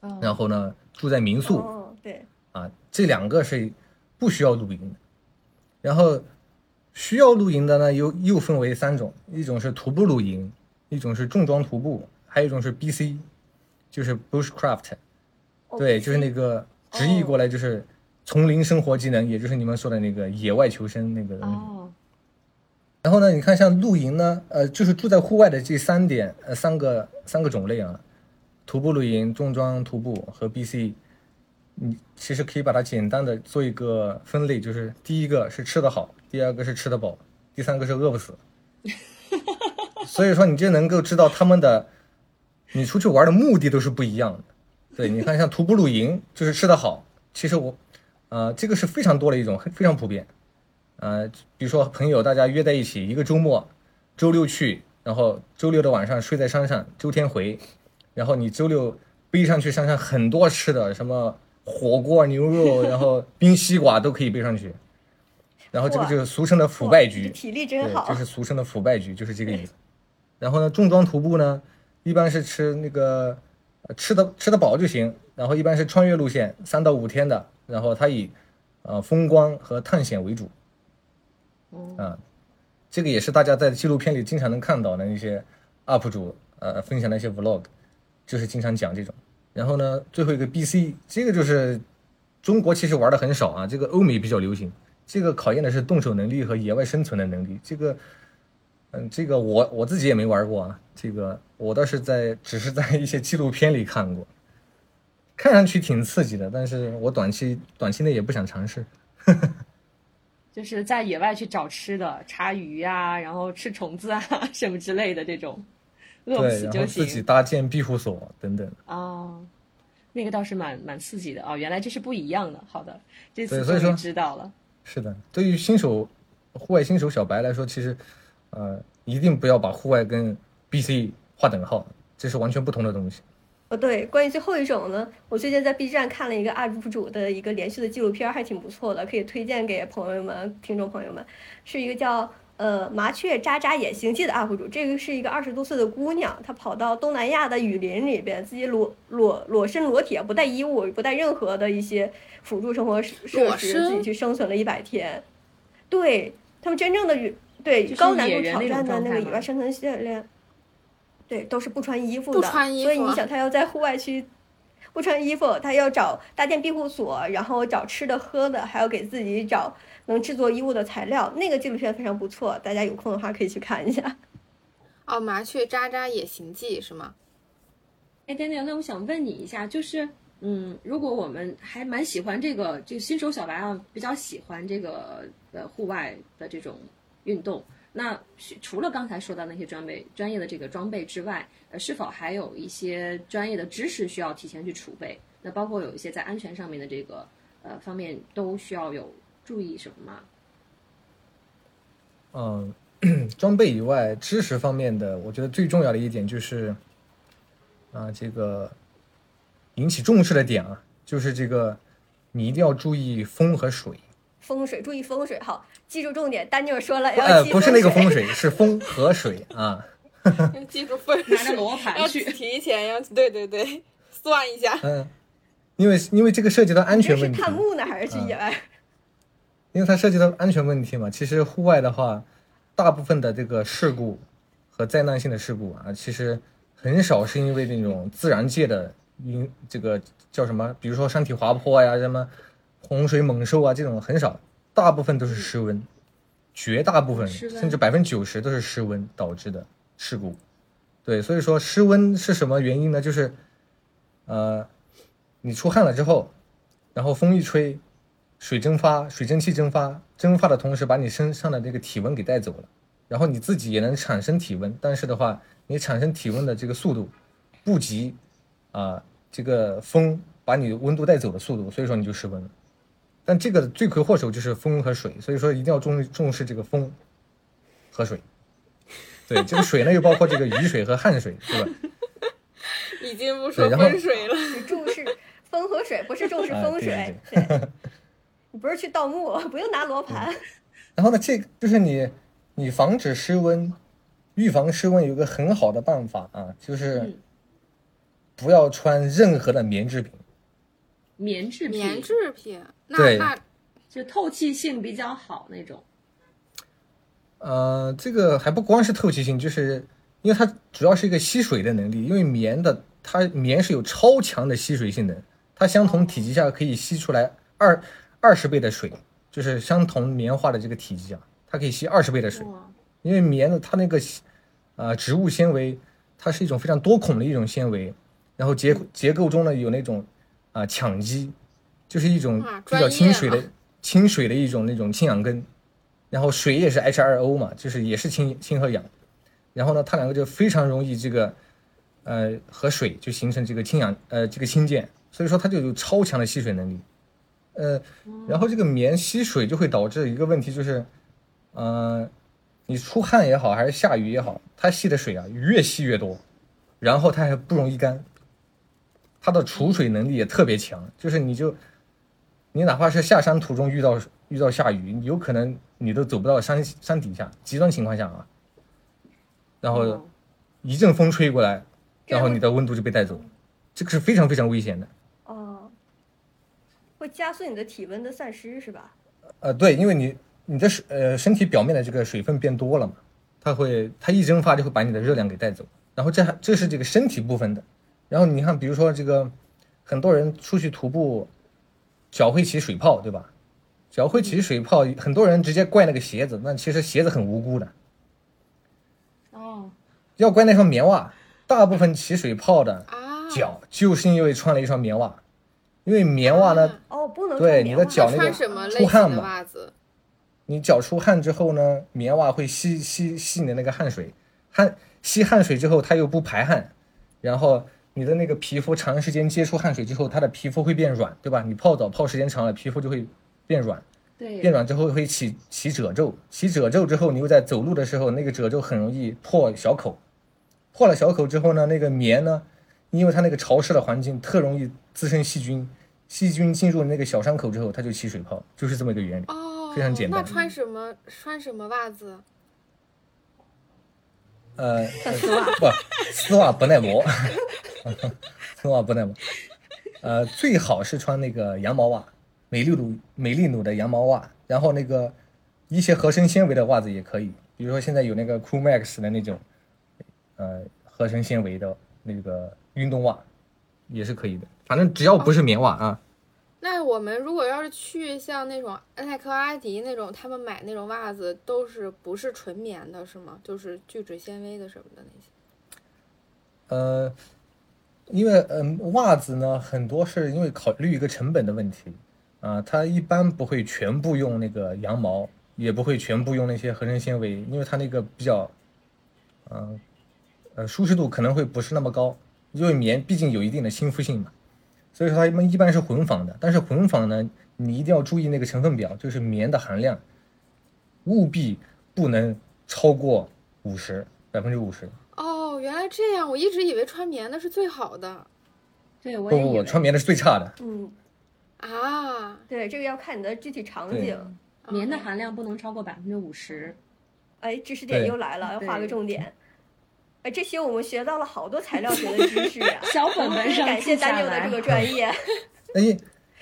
哦然后呢住在民宿哦，对，啊，这两个是不需要露营的。然后需要露营的呢，又又分为三种，一种是徒步露营，一种是重装徒步，还有一种是 BC，就是 Bushcraft，哦对，就是那个直译过来就是丛林生活技能，也就是你们说的那个野外求生那个东西。哦，然后呢，你看像露营呢，呃，就是住在户外的这三点，呃，三个三个种类啊，徒步露营、重装徒步和 BC，你其实可以把它简单的做一个分类，就是第一个是吃得好，第二个是吃得饱，第三个是饿不死。所以说，你就能够知道他们的，你出去玩的目的都是不一样的。对，你看像徒步露营，就是吃得好，其实我，呃，这个是非常多的一种，非常普遍。呃，比如说朋友大家约在一起，一个周末，周六去，然后周六的晚上睡在山上，周天回，然后你周六背上去山上很多吃的，什么火锅、牛肉，然后冰西瓜都可以背上去，然后这个就是俗称的腐败局，体力真对，好。就是俗称的腐败局，就是这个意思。然后呢，重装徒步呢，一般是吃那个呃吃的吃得饱就行，然后一般是穿越路线，三到五天的，然后它以呃风光和探险为主。哦啊，这个也是大家在纪录片里经常能看到的那些 UP 主呃分享的一些 Vlog，就是经常讲这种。然后呢，最后一个 BC，这个就是中国其实玩的很少啊，这个欧美比较流行。这个考验的是动手能力和野外生存的能力。这个，嗯，这个我我自己也没玩过啊，这个我倒是在只是在一些纪录片里看过，看上去挺刺激的，但是我短期短期内也不想尝试。就是在野外去找吃的，查鱼啊，然后吃虫子啊什么之类的这种。饿不对，死就行自己。搭建庇护所等等。哦，那个倒是蛮蛮刺激的哦，原来这是不一样的。好的，这次对所以说终于知道了。是的，对于新手户外新手小白来说，其实呃一定不要把户外跟 BC 划等号，这是完全不同的东西。哦，对，关于最后一种呢，我最近在 B 站看了一个 UP 主的一个连续的纪录片，还挺不错的，可以推荐给朋友们、听众朋友们。是一个叫呃麻雀喳喳野行记的 UP 主，这个是一个二十多岁的姑娘，她跑到东南亚的雨林里边，自己裸裸裸身裸体，不带衣物，不带任何的一些辅助生活设裸施，自己去生存了一百天。对他们真正的雨，对就是高难度挑战的那个野外生存训练。对，都是不穿衣服的，不穿衣服啊所以你想，他要在户外去不穿衣服，他要找搭建庇护所，然后找吃的喝的，还要给自己找能制作衣物的材料。那个纪录片非常不错，大家有空的话可以去看一下。哦，麻雀喳喳野行记是吗？哎，Daniel，那我想问你一下，就是，嗯，如果我们还蛮喜欢这个，就新手小白啊，比较喜欢这个呃户外的这种运动，那除了刚才说到那些装备、专业的这个装备之外，呃，是否还有一些专业的知识需要提前去储备？那包括有一些在安全上面的这个呃方面都需要有注意什么吗？嗯，装备以外，知识方面的，我觉得最重要的一点就是，啊，这个引起重视的点啊，就是这个你一定要注意风和水。风水，注意风水，好，记住重点。丹尼尔说了，要呃，不是那个风风水，是风和水啊。要记住风水拿着罗盘要去提前要对对对算一下。嗯，因为因为这个涉及到安全问题，看墓呢，还是去野外？因为它涉及到安全问题嘛。其实户外的话，大部分的这个事故和灾难性的事故啊，其实很少是因为那种自然界的因这个叫什么，比如说山体滑坡呀、什么洪水猛兽啊这种很少，大部分都是失温，绝大部分甚至百分之九十都是失温导致的事故。对，所以说失温是什么原因呢？就是呃，你出汗了之后，然后风一吹，水蒸发，水蒸气蒸发，蒸发的同时把你身上的这个体温给带走了，然后你自己也能产生体温，但是的话，你产生体温的这个速度不及啊、这个风把你温度带走的速度，所以说你就失温了。但这个罪魁祸首就是风和水，所以说一定要重重视这个风和水。对，这个水呢又包括这个雨水和汗水，对吧？已经不说对然后分水了，你重视风和水，不是重视啊对风水。对，你不是去盗墓，不用拿罗盘。然后呢，这就是你你防止失温，预防失温有一个很好的办法啊，就是嗯不要穿任何的棉制品。棉制品，棉制品，那对那就透气性比较好那种。呃，这个还不光是透气性，就是因为它主要是一个吸水的能力，因为棉的它棉是有超强的吸水性能，它相同体积下可以吸出来二二十倍的水，就是相同棉花的这个体积啊，它可以吸二十倍的水。因为棉的它那个呃植物纤维，它是一种非常多孔的一种纤维，然后结结构中呢有那种啊、羟基，就是一种比较亲水的了亲水的一种那种氢氧根，然后水也是 H2O 嘛，就是也是氢氢和氧，然后呢它两个就非常容易这个呃和水就形成这个氢氧呃这个氢键，所以说它就有超强的吸水能力，呃，然后这个棉吸水就会导致一个问题就是，呃。你出汗也好，还是下雨也好，它吸的水啊越吸越多，然后它还不容易干，它的储水能力也特别强。就是你就，你哪怕是下山途中遇到遇到下雨，有可能你都走不到山山底下，极端情况下啊，然后哦一阵风吹过来，然后你的温度就被带走，这个是非常非常危险的。哦，会加速你的体温的散失是吧？呃，对，因为你你的水呃身体表面的这个水分变多了嘛，它会它一蒸发就会把你的热量给带走，然后这还这是这个身体部分的，然后你看比如说这个很多人出去徒步，脚会起水泡，对吧？脚会起水泡，很多人直接怪那个鞋子，那其实鞋子很无辜的，哦，要怪那双棉袜，大部分起水泡的啊，脚就是因为穿了一双棉袜，因为棉袜呢，哦，不能对你的脚那个穿什么类型的出汗嘛。袜子？你脚出汗之后呢，棉袜会吸吸吸你的那个汗水，汗吸汗水之后它又不排汗，然后你的那个皮肤长时间接触汗水之后，它的皮肤会变软，对吧？你泡澡泡时间长了，皮肤就会变软，对，变软之后会起起褶皱，起褶皱之后，你又在走路的时候，那个褶皱很容易破小口，破了小口之后呢，那个棉呢，因为它那个潮湿的环境特容易滋生细菌，细菌进入那个小伤口之后，它就起水泡，就是这么一个原理。哦，非常简单那穿什么穿什么袜子？呃，穿丝袜不，丝袜不耐磨，丝袜不耐磨。呃，最好是穿那个羊毛袜，美丽奴美丽奴的羊毛袜，然后那个一些合成纤维的袜子也可以，比如说现在有那个 Cool Max 的那种，呃，合成纤维的那个运动袜，也是可以的。反正只要不是棉袜啊，那我们如果要是去像那种耐克、阿迪那种，他们买那种袜子都是不是纯棉的，是吗？就是聚酯纤维的什么的那些。呃，因为嗯、袜子呢，很多是因为考虑一个成本的问题啊，它一般不会全部用那个羊毛，也不会全部用那些合成纤维，因为它那个比较，嗯呃舒适度可能会不是那么高，因为棉毕竟有一定的亲肤性嘛，所以说它们一般是混纺的。但是混纺呢，你一定要注意那个成分表，就是棉的含量，务必不能超过五十百分之五十。哦，原来这样，我一直以为穿棉的是最好的对我不不穿棉的是最差的。嗯，啊。对，这个要看你的具体场景。棉的含量不能超过百分之五十。哎，知识点又来了，要画个重点。哎，这些我们学到了好多材料学的知识呀、小本本上感谢记下来丹牛的这个专业。因为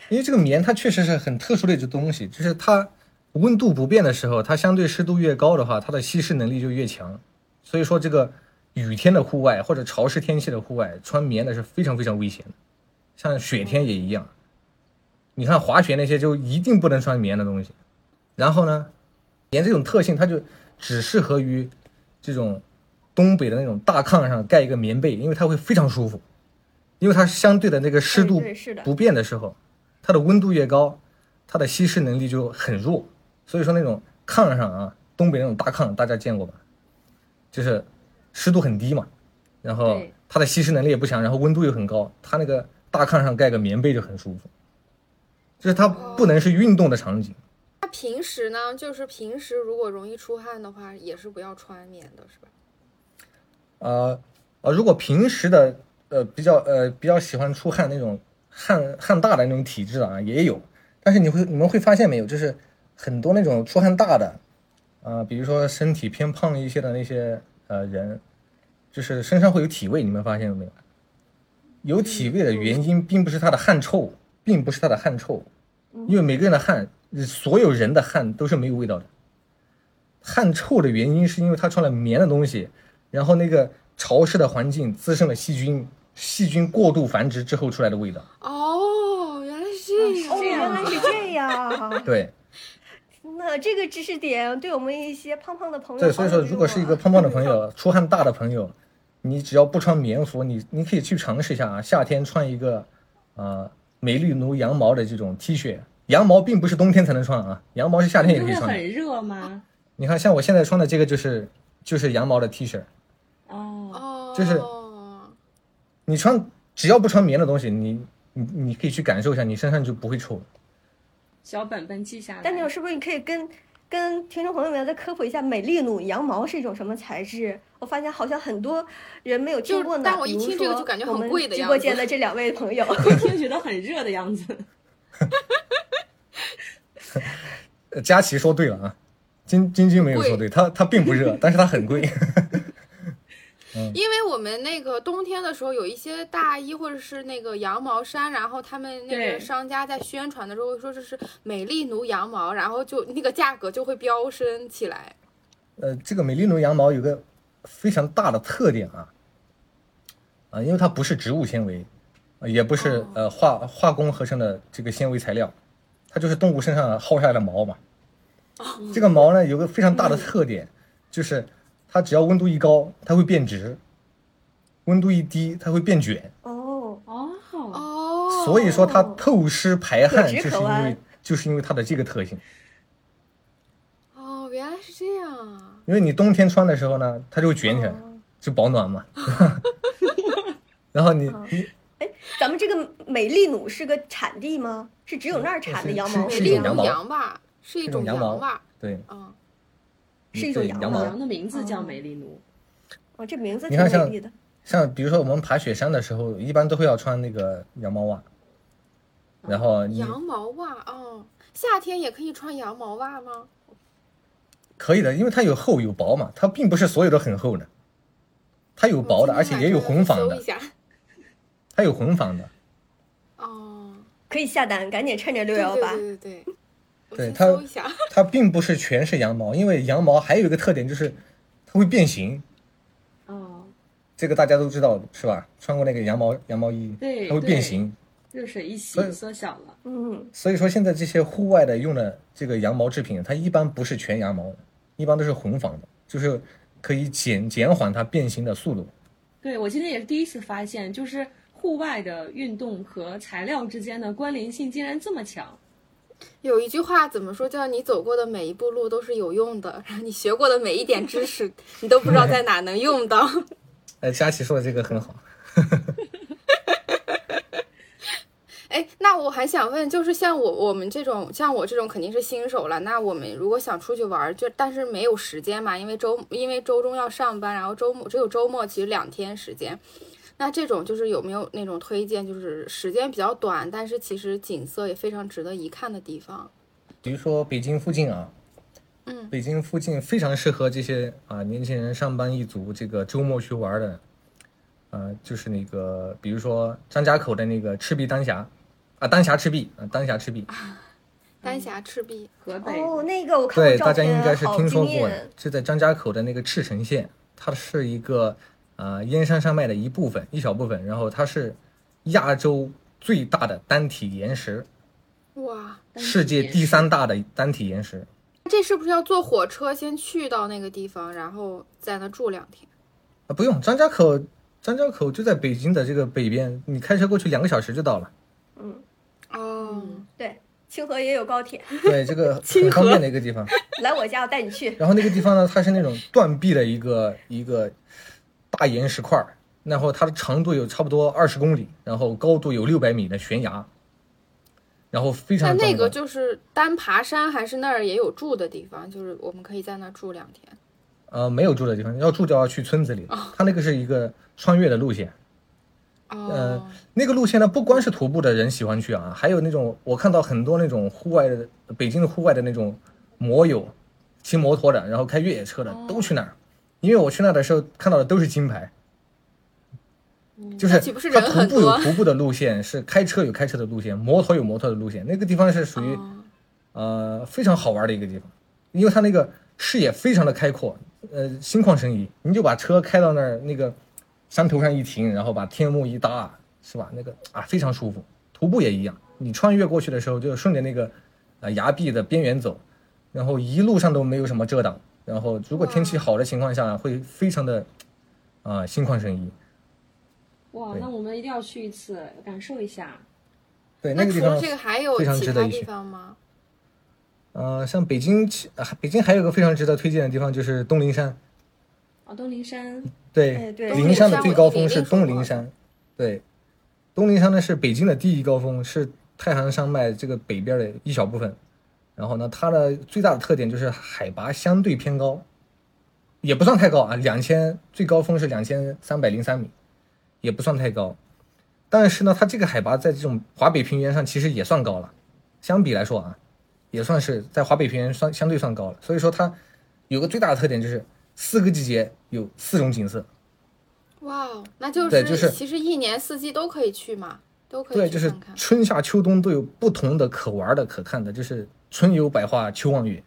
因为这个棉它确实是很特殊的一种东西，就是它温度不变的时候，它相对湿度越高的话，它的吸湿能力就越强。所以说这个雨天的户外或者潮湿天气的户外，穿棉的是非常非常危险的。像雪天也一样，你看滑雪那些就一定不能穿棉的东西。然后呢，棉这种特性它就只适合于这种东北的那种大炕上盖一个棉被，因为它会非常舒服，因为它相对的那个湿度不变的时候，它的温度越高，它的吸湿能力就很弱。所以说那种炕上啊，东北那种大炕大家见过吧？就是湿度很低嘛，然后它的吸湿能力也不强，然后温度又很高，它那个大炕上盖个棉被就很舒服。就是它不能是运动的场景，那平时呢，就是平时如果容易出汗的话，也是不要穿棉的，是吧？呃呃，如果平时的呃比较呃比较喜欢出汗那种汗汗大的那种体质的啊，也有，但是你会你们会发现没有，就是很多那种出汗大的，啊、比如说身体偏胖一些的那些呃人，就是身上会有体味，你们发现了没有？有体味的原因并不是他的汗臭，并不是他的汗臭，因为每个人的汗，所有人的汗都是没有味道的。汗臭的原因是因为他穿了棉的东西，然后那个潮湿的环境滋生了细菌，细菌过度繁殖之后出来的味道。哦，原来是这样。哦，原来是这样。对那这个知识点对我们一些胖胖的朋友对，所以说如果是一个 胖胖的朋友，出汗大的朋友，你只要不穿棉服，你你可以去尝试一下啊，夏天穿一个呃、美丽奴羊毛的这种 T 恤，羊毛并不是冬天才能穿啊，羊毛是夏天也可以穿的。很热吗？你看，像我现在穿的这个就是就是羊毛的 T 恤，就是你穿只要不穿棉的东西，你你你可以去感受一下，你身上就不会臭。小本本记下来。丹尼尔，是不是你可以跟跟听众朋友们再科普一下美丽奴羊毛是一种什么材质？我发现好像很多人没有听过呢。但我一听这个就感觉很我们贵的样子直播间的这两位朋友，一听觉得很热的样子。呃佳琪说对了啊，晶晶晶没有说对，它它并不热，但是它很贵。因为我们那个冬天的时候，有一些大衣或者是那个羊毛衫，然后他们那个商家在宣传的时候说这是美丽奴羊毛，然后就那个价格就会飙升起来。呃，这个美丽奴羊毛有个非常大的特点啊，啊，因为它不是植物纤维，呃也不是呃化化工合成的这个纤维材料，它就是动物身上薅下来的毛嘛。这个毛呢有个非常大的特点，就是它只要温度一高，它会变直；温度一低，它会变卷。哦，哦，哦，所以说它透湿排汗，就是因为就是因为它的这个特性。哦，原来是这样啊！因为你冬天穿的时候呢，它就会卷起来。哦就保暖嘛。然后你嗯你咱们这个美利努是个产地吗？是只有那儿产的羊毛是美丽乳是一种羊毛吧，是一种是一种羊毛吧？对嗯，是一种羊毛羊毛羊的名字叫美丽奴。哦，这名字挺像美丽的。像比如说我们爬雪山的时候，一般都会要穿那个羊毛袜，然后你羊毛袜哦，夏天也可以穿羊毛袜吗？可以的，因为它有厚有薄嘛，它并不是所有都很厚的，它有薄的，而且也有混纺的，搜一下它有混纺的。哦，可以下单，赶紧趁着六幺八。对对对，对它。它并不是全是羊毛，因为羊毛还有一个特点就是它会变形，哦，这个大家都知道是吧？穿过那个羊毛羊毛衣，对它会变形。热水一洗缩小了。嗯，所以说现在这些户外的用的这个羊毛制品，它一般不是全羊毛的，一般都是混纺的，就是可以减减缓它变形的速度。对我今天也是第一次发现，就是户外的运动和材料之间的关联性竟然这么强。有一句话怎么说？叫你走过的每一步路都是有用的，然后你学过的每一点知识，你都不知道在哪能用到。哎，佳琪说的这个很好。哎，那我还想问，就是像我我们这种，像我这种肯定是新手了。那我们如果想出去玩儿，就但是没有时间嘛，因为周因为周中要上班，然后周末只有周末其实两天时间。那这种就是有没有那种推荐，就是时间比较短，但是其实景色也非常值得一看的地方？比如说北京附近啊，嗯，北京附近非常适合这些啊年轻人上班一族这个周末去玩的，呃，就是那个比如说张家口的那个赤壁丹霞，啊丹霞赤壁啊丹霞赤壁，丹霞赤壁，河北哦，那个我看对，大家，应该是听说过惊艳的，是在张家口的那个赤城县，它是一个呃燕山山脉的一部分，一小部分，然后它是亚洲最大的单体岩石，哇，世界第三大的单体岩石。这是不是要坐火车先去到那个地方，然后在那住两天？啊，不用，张家口，张家口就在北京的这个北边，你开车过去两个小时就到了。嗯哦，对，清河也有高铁，对，这个 很方便的一个地方。来我家我带你去。然后那个地方呢，它是那种断壁的一个一个大岩石块儿，然后它的长度有差不多二十公里，然后高度有六百米的悬崖，然后非常那那个就是单爬山，还是那儿也有住的地方？就是我们可以在那儿住两天。呃没有住的地方，要住就要去村子里。它那个是一个穿越的路线，哦，那个路线呢，不光是徒步的人喜欢去啊，还有那种我看到很多那种户外的北京的户外的那种摩友，骑摩托的，然后开越野车的都去那儿，因为我去那的时候看到的都是金牌，就是它徒步有徒步的路线，是开车有开车的路线，摩托有摩托的路线，那个地方是属于、哦呃非常好玩的一个地方，因为它那个视野非常的开阔，呃心旷神怡，你就把车开到那儿那个山头上一停，然后把天幕一搭，是吧？那个啊非常舒服。徒步也一样，你穿越过去的时候就顺着那个呃崖壁的边缘走，然后一路上都没有什么遮挡，然后如果天气好的情况下会非常的啊、心旷神怡。哇，那我们一定要去一次，感受一下。对，那个地方那除了这个还有非常其他地值得一去方吗？呃，像北京北京还有个非常值得推荐的地方就是东陵山。哦，东陵山，对，哎对灵山的最高峰是东陵山。对，东陵山呢是北京的第一高峰，是太行山脉这个北边的一小部分。然后呢，它的最大的特点就是海拔相对偏高，也不算太高啊，两千最高峰是两千三百零三米，也不算太高。但是呢，它这个海拔在这种华北平原上其实也算高了，相比来说啊，也算是在华北平原算相对算高了。所以说它有个最大的特点就是四个季节有四种景色。哇哦，那就对就是其实一年四季都可以去嘛，都可以对，就是。春夏秋冬都有不同的可玩的、可看的，就是春有百花，秋望月，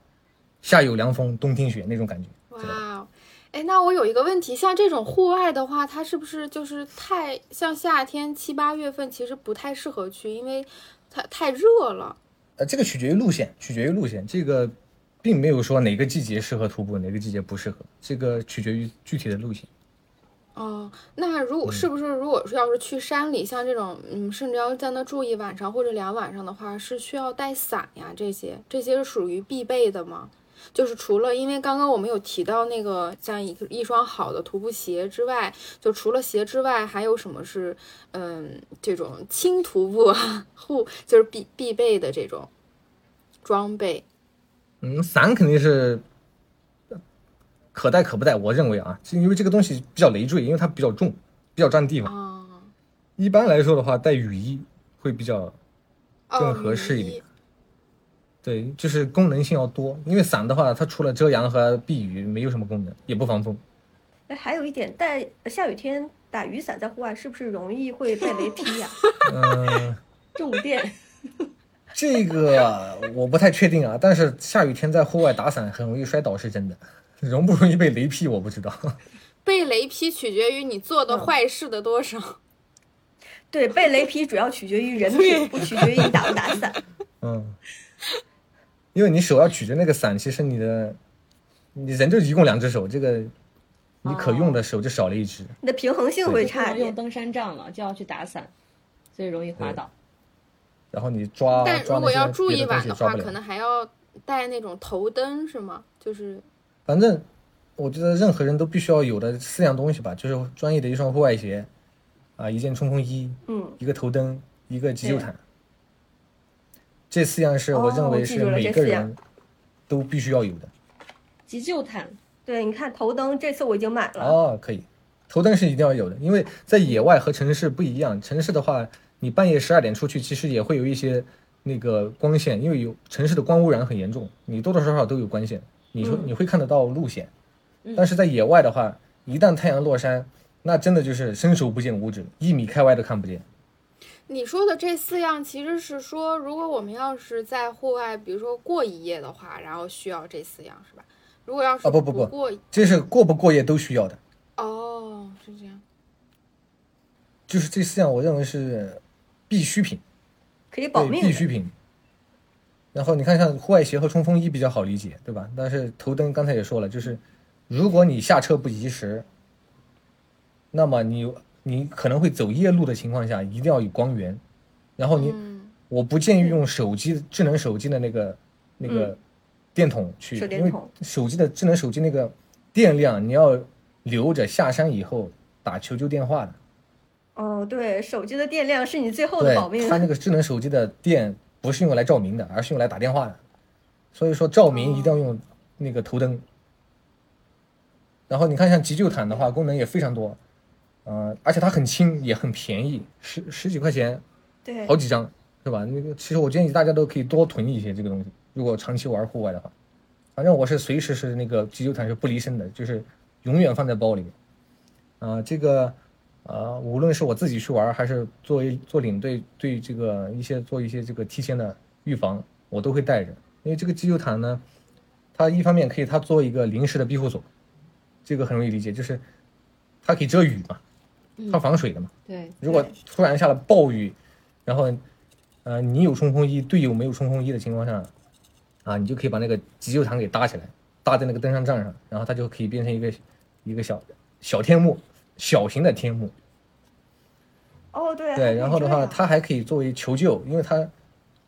夏有凉风，冬听雪那种感觉。哇哦，哎，那我有一个问题，像这种户外的话，它是不是就是太像夏天七八月份，其实不太适合去，因为它太热了。呃，这个取决于路线，取决于路线，这个并没有说哪个季节适合徒步，哪个季节不适合，这个取决于具体的路线。哦，那如嗯果是不是如果说要是去山里，像这种嗯，甚至要在那住一晚上或者两晚上的话，是需要带伞呀？这些这些是属于必备的吗？就是除了因为刚刚我们有提到那个像一一双好的徒步鞋之外，就除了鞋之外，还有什么是嗯这种轻徒步啊护就是必必备的这种装备？嗯，伞肯定是可带可不带，我认为啊，是因为这个东西比较累赘，因为它比较重，比较占地方。啊，一般来说的话，带雨衣会比较哦更合适一点对，就是功能性要多。因为伞的话，它除了遮阳和避雨，没有什么功能，也不防风。哎，还有一点，带下雨天打雨伞在户外是不是容易会被雷劈呀、嗯、重电，这个我不太确定啊，但是下雨天在户外打伞很容易摔倒是真的，容不容易被雷劈我不知道。被雷劈取决于你做的嗯坏事的多少。对，被雷劈主要取决于人品，不取决于你打不打伞。嗯，因为你手要举着那个伞，其实你的你人就一共两只手，这个你可用的手就少了一只。你的平衡性会差一点。用登山杖了，就要去打伞，所以容易滑倒。然后你抓但如果要住一晚的话。可能还要带那种头灯，是吗？就是反正我觉得任何人都必须要有的四样东西吧，就是专业的一双户外鞋，啊，一件冲锋衣，嗯，一个头灯，一个急救毯。这四样是我认哦为是每个人都必须要有的。急救毯，对，你看头灯，这次我已经买了。哦，可以，头灯是一定要有的，因为在野外和城市不一样。城市的话，你半夜十二点出去，其实也会有一些那个光线，因为有城市的光污染很严重，你多多少少都有光线，你说嗯你会看得到路线。嗯但是在野外的话，一旦太阳落山，那真的就是伸手不见五指，一米开外都看不见。你说的这四样，其实是说，如果我们要是在户外，比如说过一夜的话，然后需要这四样，是吧？如果要是啊不不不过，这是过不过夜都需要的，哦，是这样。就是这四样，我认为是必需品。可以保对，命。必需品。然后你看，像户外鞋和冲锋衣比较好理解，对吧？但是头灯刚才也说了，就是如果你下车不及时，那么你你可能会走夜路的情况下，一定要有光源。然后你，嗯我不建议用手机智能手机的那个那个电筒去，因为手机的智能手机那个电量你要留着下山以后打求救电话的。哦，对，手机的电量是你最后的保命对。它那个智能手机的电不是用来照明的，而是用来打电话的。所以说照明一定要用那个头灯。然后你看，像急救毯的话，功能也非常多，呃，而且它很轻，也很便宜，十十几块钱，对好，几张，是吧？那个其实我建议大家都可以多囤一些这个东西，如果长期玩户外的话。反正我是随时是那个急救毯是不离身的，就是永远放在包里面。啊、这个呃，无论是我自己去玩，还是作为做领队，对这个一些做一些这个提前的预防，我都会带着。因为这个急救毯呢，它一方面可以它做一个临时的庇护所，这个很容易理解，就是它可以遮雨嘛，它防水的嘛。对，如果突然下了暴雨，然后呃你有冲锋衣，队友没有冲锋衣的情况下，啊，你就可以把那个急救毯给搭起来，搭在那个登山杖上，然后它就可以变成一个一个小小天幕，小型的天幕。哦，对，对，然后的话，它还可以作为求救，因为它，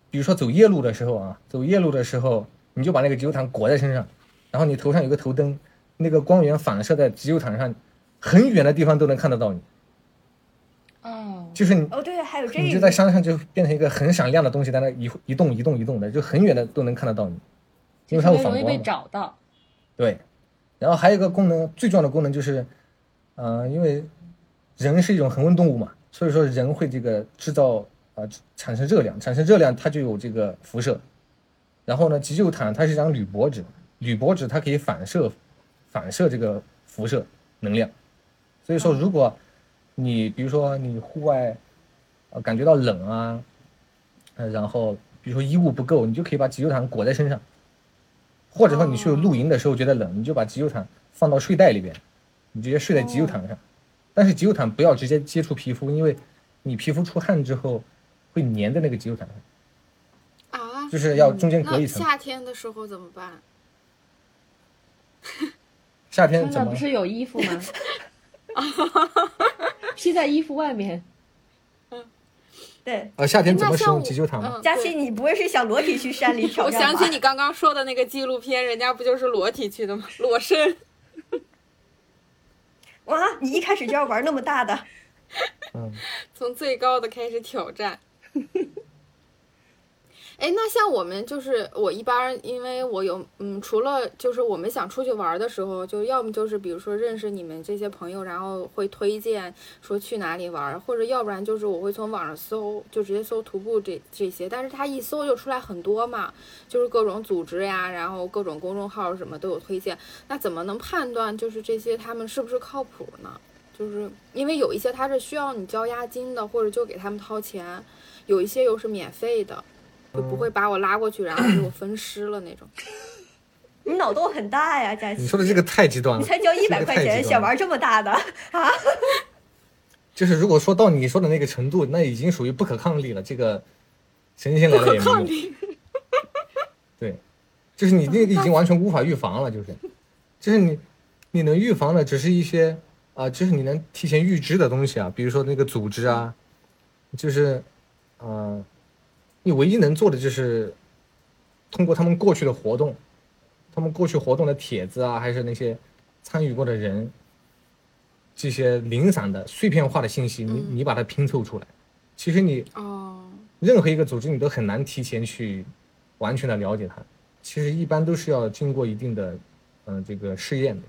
比如说走夜路的时候啊，走夜路的时候，你就把那个急救毯裹在身上，然后你头上有个头灯，那个光源反射在急救毯上，很远的地方都能看得到你，哦，就是你哦，对，还有这个你就在山上就变成一个很闪亮的东西，在那一一动一动一动的，就很远的都能看得到你，因为它会反光容易被反光嘛。找到。对，然后还有一个功能，最重要的功能就是，呃，因为人是一种恒温动物嘛，所以说人会这个制造啊、呃产生热量，产生热量它就有这个辐射。然后呢，急救毯它是一张铝箔纸，铝箔纸它可以反射反射这个辐射能量，所以说如果你比如说你户外呃感觉到冷啊，呃，然后比如说衣物不够，你就可以把急救毯裹在身上。或者说你去露营的时候觉得冷，你就把急救毯放到睡袋里边，你直接睡在急救毯上。但是急救毯不要直接接触皮肤，因为你皮肤出汗之后会粘在那个急救毯上，啊，就是要中间隔一层。夏天的时候怎么办？夏天怎么不？是有衣服吗？披在衣服外面。对，啊，夏天怎么使用急救毯佳琪，你不会是想裸体去山里挑 我战吧？想起你刚刚说的那个纪录片，人家不就是裸体去的吗？裸身。哇，你一开始就要玩那么大的，嗯，从最高的开始挑战。哎，那像我们就是我一般，因为我有嗯，除了就是我们想出去玩的时候，就要么就是比如说认识你们这些朋友，然后会推荐说去哪里玩，或者要不然就是我会从网上搜，就直接搜徒步这这些，但是它一搜就出来很多嘛，就是各种组织呀，然后各种公众号什么都有推荐，那怎么能判断就是这些他们是不是靠谱呢？就是因为有一些他是需要你交押金的，或者就给他们掏钱，有一些又是免费的，就不会把我拉过去，然后给我分尸了那种。你脑洞很大呀，佳琪。你说的这个太极端了，你才交一百块钱，想玩这么大的啊？就是如果说到你说的那个程度，那已经属于不可抗力了。这个神仙来了也没用。对，就是你那个已经完全无法预防了，就是，就是你你能预防的只是一些啊、就是你能提前预知的东西啊，比如说那个组织啊，就是，呃，你唯一能做的就是通过他们过去的活动，他们过去活动的帖子啊，还是那些参与过的人，这些零散的碎片化的信息，你嗯你把它拼凑出来，其实你哦，任何一个组织你都很难提前去完全的了解它，其实一般都是要经过一定的嗯、呃这个试验的。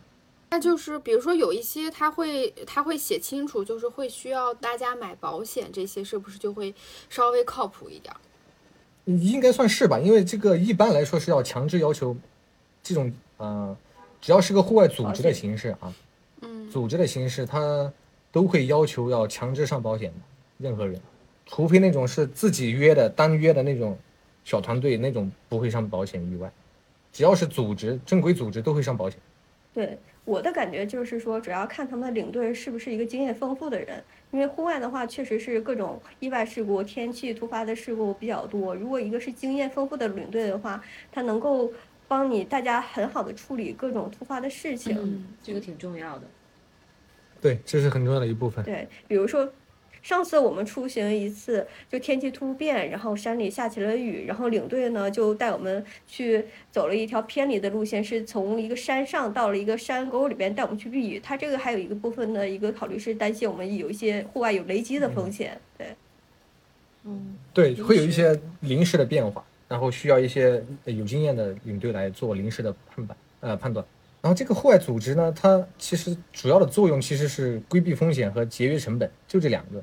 那就是比如说有一些他会他会写清楚，就是会需要大家买保险，这些是不是就会稍微靠谱一点儿？应该算是吧，因为这个一般来说是要强制要求，这种呃，只要是个户外组织的形式啊，嗯，组织的形式，它都会要求要强制上保险的，任何人，除非那种是自己约的单约的那种小团队，那种不会上保险以外，只要是组织正规组织都会上保险。对我的感觉就是说，主要看他们的领队是不是一个经验丰富的人，因为户外的话，确实是各种意外事故、天气突发的事故比较多。如果一个是经验丰富的领队的话，他能够帮你大家很好的处理各种突发的事情。嗯，这个挺重要的。对，这是很重要的一部分。对，比如说上次我们出行一次，就天气突变，然后山里下起了雨，然后领队呢就带我们去走了一条偏离的路线，是从一个山上到了一个山沟里边带我们去避雨。他这个还有一个部分的一个考虑是担心我们有一些户外有雷击的风险。对，嗯，对，会有一些临时的变化，然后需要一些呃有经验的领队来做临时的判断呃判断。然后这个户外组织呢，它其实主要的作用其实是规避风险和节约成本，就这两个。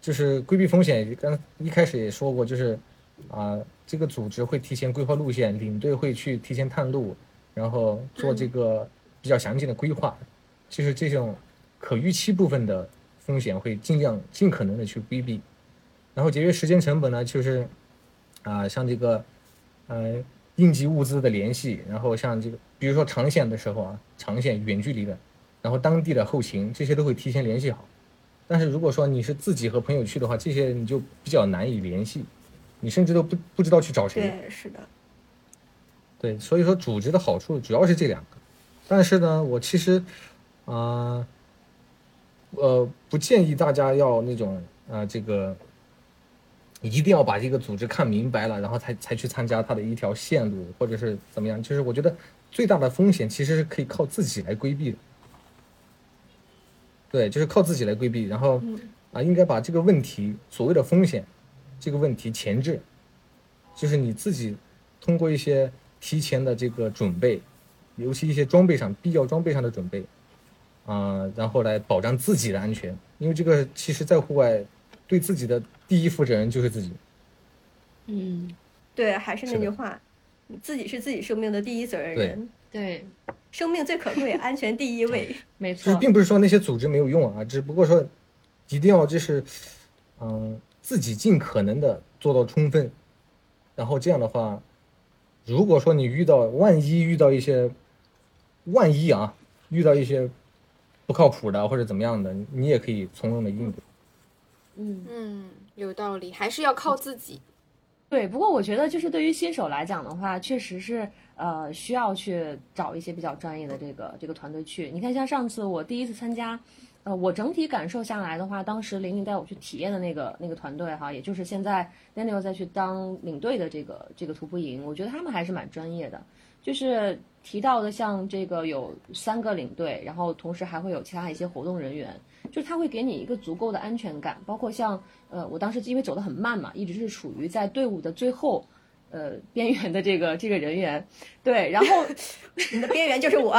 就是规避风险，刚一开始也说过，就是啊、这个组织会提前规划路线，领队会去提前探路，然后做这个比较详尽的规划。就是这种可预期部分的风险会尽量尽可能的去规避。然后节约时间成本呢，就是啊、像这个呃应急物资的联系，然后像这个比如说长线的时候啊，长线远距离的，然后当地的后勤这些都会提前联系好。但是如果说你是自己和朋友去的话，这些你就比较难以联系，你甚至都不不知道去找谁。对，是的，对，所以说组织的好处主要是这两个，但是呢，我其实啊，呃，不建议大家要那种啊、这个一定要把这个组织看明白了，然后才才去参加它的一条线路，或者是怎么样。就是我觉得最大的风险其实是可以靠自己来规避的。对，就是靠自己来规避，然后啊，应该把这个问题所谓的风险这个问题前置，就是你自己通过一些提前的这个准备，尤其一些装备上必要装备上的准备，啊、然后来保障自己的安全。因为这个其实，在户外，对自己的第一负责人就是自己。嗯，对，还是那句话，你自己是自己生命的第一责任人，对，生命最可贵，安全第一位。就是没错。并不是说那些组织没有用啊，只不过说一定要就是，嗯、自己尽可能的做到充分，然后这样的话，如果说你遇到万一遇到一些，万一啊遇到一些不靠谱的或者怎么样的，你也可以从容的应对。嗯，嗯，有道理，还是要靠自己。对。不过我觉得，就是对于新手来讲的话，确实是呃需要去找一些比较专业的这个这个团队去。你看，像上次我第一次参加呃，我整体感受下来的话，当时玲玲带我去体验的那个那个团队哈，也就是现在 Daniel 再去当领队的这个这个徒步营，我觉得他们还是蛮专业的。就是提到的像这个有三个领队，然后同时还会有其他一些活动人员，就是他会给你一个足够的安全感。包括像呃，我当时因为走得很慢嘛，一直是处于在队伍的最后。呃，边缘的这个这个人员，对，然后 你的边缘就是我，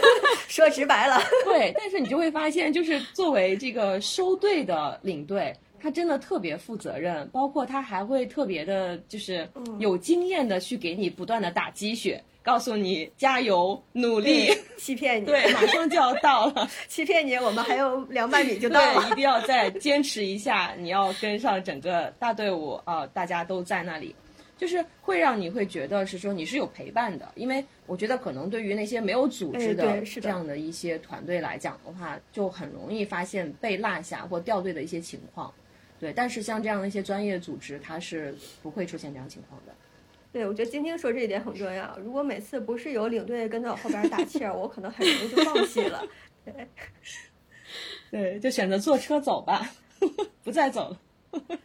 说直白了，对，但是你就会发现，就是作为这个收队的领队，他真的特别负责任，包括他还会特别的，就是有经验的去给你不断的打鸡血，告诉你加油努力，欺骗你，对，马上就要到了，欺骗你，我们还有两百米就到了，对一定要再坚持一下，你要跟上整个大队伍啊，大家都在那里。就是会让你会觉得是说你是有陪伴的，因为我觉得可能对于那些没有组织的这样的一些团队来讲的话，就很容易发现被落下或掉队的一些情况。对，但是像这样的一些专业组织，它是不会出现这样情况的。对，我觉得晶晶说这一点很重要。如果每次不是有领队跟在我后边打气儿，我可能很容易就放弃了。对，对，就选择坐车走吧，不再走了。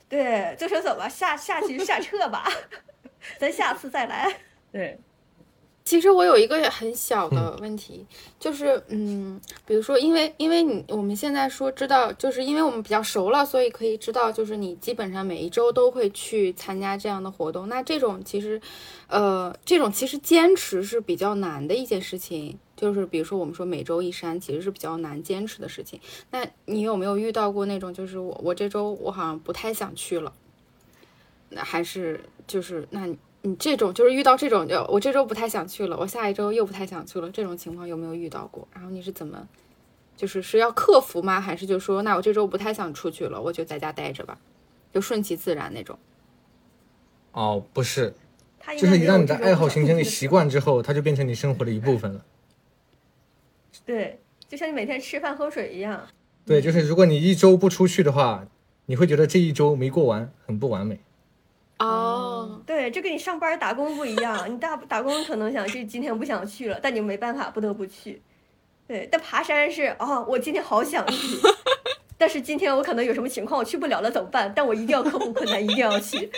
对，坐车走吧，下下去下撤吧，咱下次再来。对，其实我有一个很小的问题，就是嗯，比如说，因为因为你我们现在说知道，就是因为我们比较熟了，所以可以知道，就是你基本上每一周都会去参加这样的活动。那这种其实，呃，这种其实坚持是比较难的一件事情。就是比如说，我们说每周一山，其实是比较难坚持的事情。那你有没有遇到过那种，就是我我这周我好像不太想去了，那还是就是那你这种就是遇到这种，就我这周不太想去了，我下一周又不太想去了，这种情况有没有遇到过？然后你是怎么，就是是要克服吗？还是就说那我这周不太想出去了，我就在家待着吧，就顺其自然那种？哦，不是，就是一旦你的爱好形成了习惯之后，它就变成你生活的一部分了。对，就像你每天吃饭喝水一样。对，就是如果你一周不出去的话，你会觉得这一周没过完，很不完美。哦，对，这跟你上班打工不一样。你打打工可能想这今天不想去了，但你没办法，不得不去。对，但爬山是哦，我今天好想去，但是今天我可能有什么情况，我去不了了，怎么办？但我一定要克服困难，一定要去。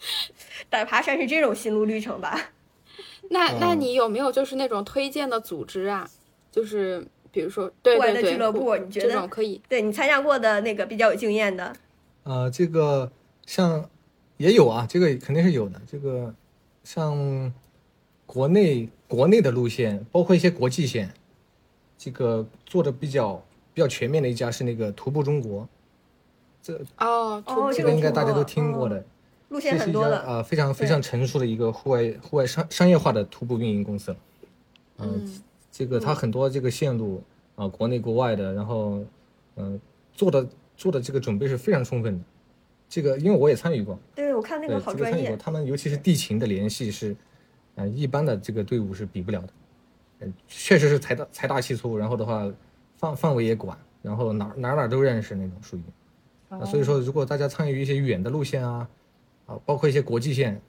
但爬山是这种心路历程吧？那那你有没有就是那种推荐的组织啊？就是比如说，对对对，俱乐部，你觉得这种可以？对你参加过的那个比较有经验的，呃，这个像也有啊，这个肯定是有的。这个像国内国内的路线，包括一些国际线，这个做的比较比较全面的一家是那个徒步中国。这哦哦，这个应该大家都听过的，路线很多的啊，非常非常成熟的一个户外户外商商业化的徒步运营公司了，嗯。这个它很多这个线路啊，国内国外的，然后嗯，做的做的这个准备是非常充分的。这个因为我也参与过，对我看那个好专业。他们尤其是地勤的联系是，嗯，一般的这个队伍是比不了的。嗯，确实是财大财大气粗，然后的话范范围也广，然后哪哪哪都认识那种属于。啊，所以说如果大家参与一些远的路线啊，啊，包括一些国际线，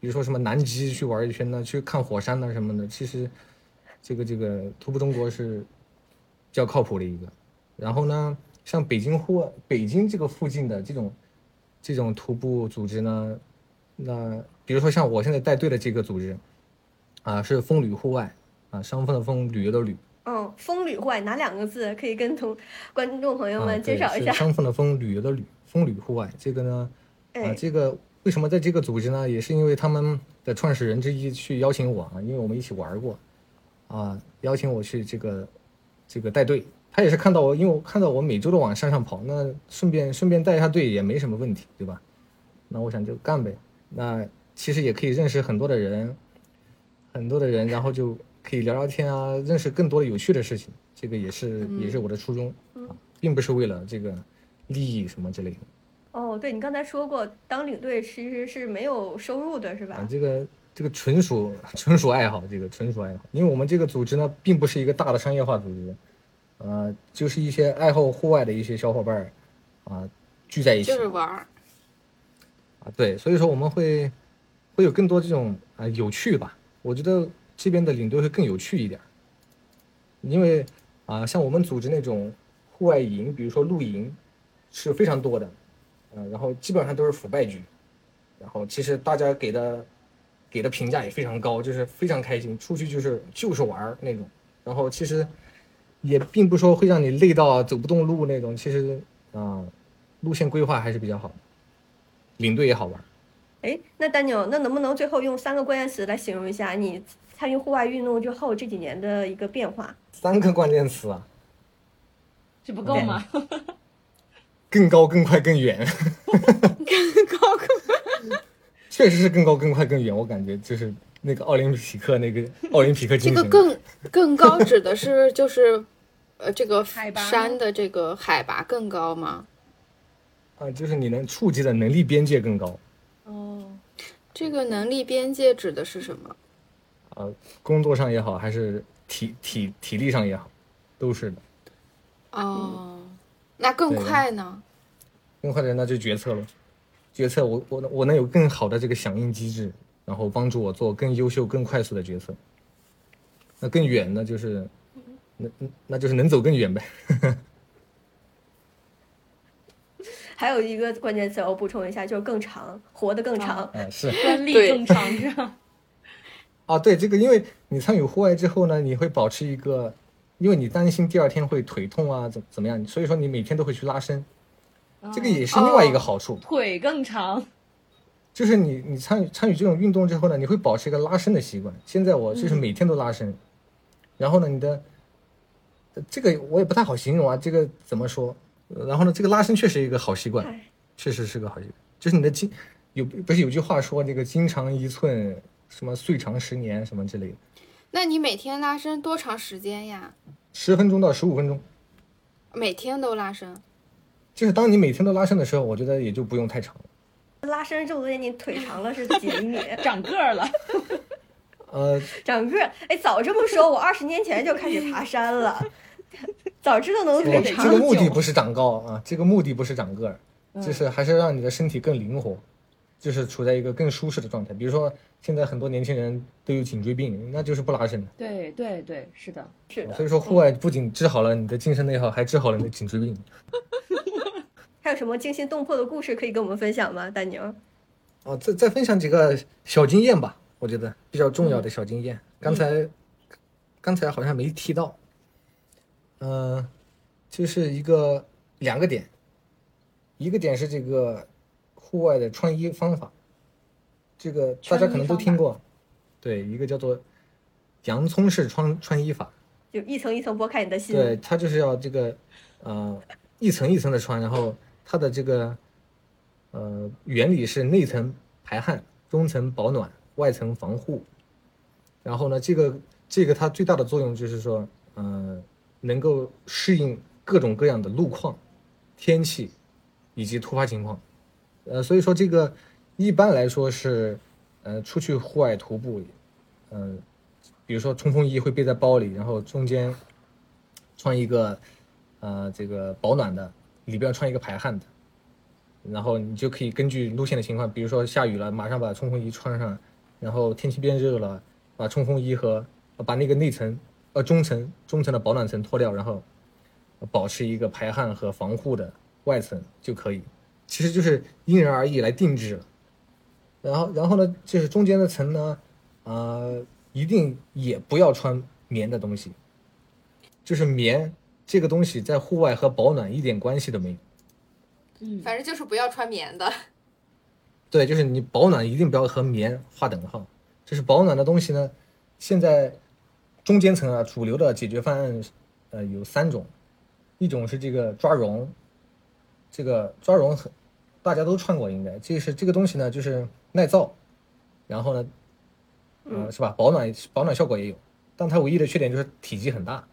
比如说什么南极去玩一圈呢，去看火山呢什么的，其实。这个这个徒步中国是比较靠谱的一个，然后呢，像北京户北京这个附近的这种这种徒步组织呢，那比如说像我现在带队的这个组织，啊，是风旅户外啊，商风的风，旅游的旅。嗯，风旅户外哪两个字？可以跟同观众朋友们介绍一下。商风的风，旅游的旅，风旅户外。这个呢，啊，这个为什么在这个组织呢？也是因为他们的创始人之一去邀请我啊，因为我们一起玩过。啊，邀请我去这个，这个带队，他也是看到我，因为我看到我每周都往山上跑，那顺便顺便带一下队也没什么问题，对吧？那我想就干呗。那其实也可以认识很多的人，很多的人，然后就可以聊聊天啊，认识更多的有趣的事情。这个也是也是我的初衷啊，并不是为了这个利益什么之类的。哦，对你刚才说过，当领队其实是没有收入的，是吧？这个。这个纯属纯属爱好，这个纯属爱好，因为我们这个组织呢，并不是一个大的商业化组织，呃，就是一些爱好户外的一些小伙伴儿，啊，聚在一起就是玩儿，啊，对，所以说我们会会有更多这种啊有趣吧，我觉得这边的领队会更有趣一点，因为啊，像我们组织那种户外营，比如说露营，是非常多的，嗯、然后基本上都是腐败局，然后其实大家给的给的评价也非常高，就是非常开心，出去就是就是玩儿那种，然后其实也并不说会让你累到走不动路那种，其实啊、路线规划还是比较好的，领队也好玩。哎，那丹牛，那能不能最后用三个关键词来形容一下你参与户外运动之后这几年的一个变化？三个关键词啊，这不够吗？更高、更快、更远，更高更确实是更高、更快、更远。我感觉就是那个奥林匹克那个奥林匹克这精神。个更更高指的是就是呃这个海拔吗山的这个海拔更高吗？啊，就是你能触及的能力边界更高哦，这个能力边界指的是什么？啊，工作上也好，还是体体体力上也好，都是的。哦，那更快呢？更快的那就决策了，决策我我我能有更好的这个响应机制，然后帮助我做更优秀、更快速的决策。那更远呢，就是那那那就是能走更远呗。还有一个关键词我补充一下，就是更长，活得更长。啊，是专利对更长是吧？啊，对这个，因为你参与户外之后呢，你会保持一个，因为你担心第二天会腿痛啊，怎怎么样，所以说你每天都会去拉伸，这个也是另外一个好处。腿更长，就是你你参与参与这种运动之后呢，你会保持一个拉伸的习惯。现在我就是每天都拉伸，然后呢，你的呃这个我也不太好形容啊，这个怎么说？呃然后呢，这个拉伸确实一个好习惯，哎确实是个好习惯。就是你的筋有不是有句话说这个筋长一寸，什么岁长十年什么之类的，那你每天拉伸多长时间呀？十分钟到十五分钟。每天都拉伸？就是当你每天都拉伸的时候，我觉得也就不用太长了。拉伸这么多年，你腿长了是 几厘米？长个儿了。呃，长个儿？哎，早这么说，我二十年前就开始爬山了，早知道能我腿长这个目的不是长高啊，这个目的不是长个儿，就是还是让你的身体更灵活，就是处在一个更舒适的状态。比如说，现在很多年轻人都有颈椎病，那就是不拉伸的。对对对，是的。是的。所以说，户外不仅治好了你的精神内耗，还治好了你的颈椎病。还有什么惊心动魄的故事可以跟我们分享吗，丹宁？哦，再再分享几个小经验吧，我觉得比较重要的小经验。刚才刚才好像没提到，嗯、就是一个两个点，一个点是这个户外的穿衣方法，这个大家可能都听过，对，一个叫做洋葱式穿穿衣法，就一层一层剥开你的心。对，它就是要这个呃一层一层的穿，然后它的这个呃原理是内层排汗，中层保暖，外层防护。然后呢，这个这个它最大的作用就是说，呃，能够适应各种各样的路况、天气以及突发情况。呃，所以说这个一般来说是，呃，出去户外徒步，呃，比如说冲锋衣会背在包里，然后中间穿一个呃这个保暖的，里边要穿一个排汗的，然后你就可以根据路线的情况，比如说下雨了，马上把冲锋衣穿上，然后天气变热了，把冲锋衣和把那个内层呃中层中层的保暖层脱掉，然后保持一个排汗和防护的外层就可以。其实就是因人而异来定制了。然后然后呢，就是中间的层呢，呃，一定也不要穿棉的东西，就是棉这个东西在户外和保暖一点关系都没有。嗯，反正就是不要穿棉的。对，就是你保暖一定不要和棉划等号。就是保暖的东西呢，现在中间层啊，主流的解决方案呃有三种，一种是这个抓绒，这个抓绒很大家都穿过应该，这是这个东西呢就是耐造，然后呢，呃是吧？保暖保暖效果也有，但它唯一的缺点就是体积很大，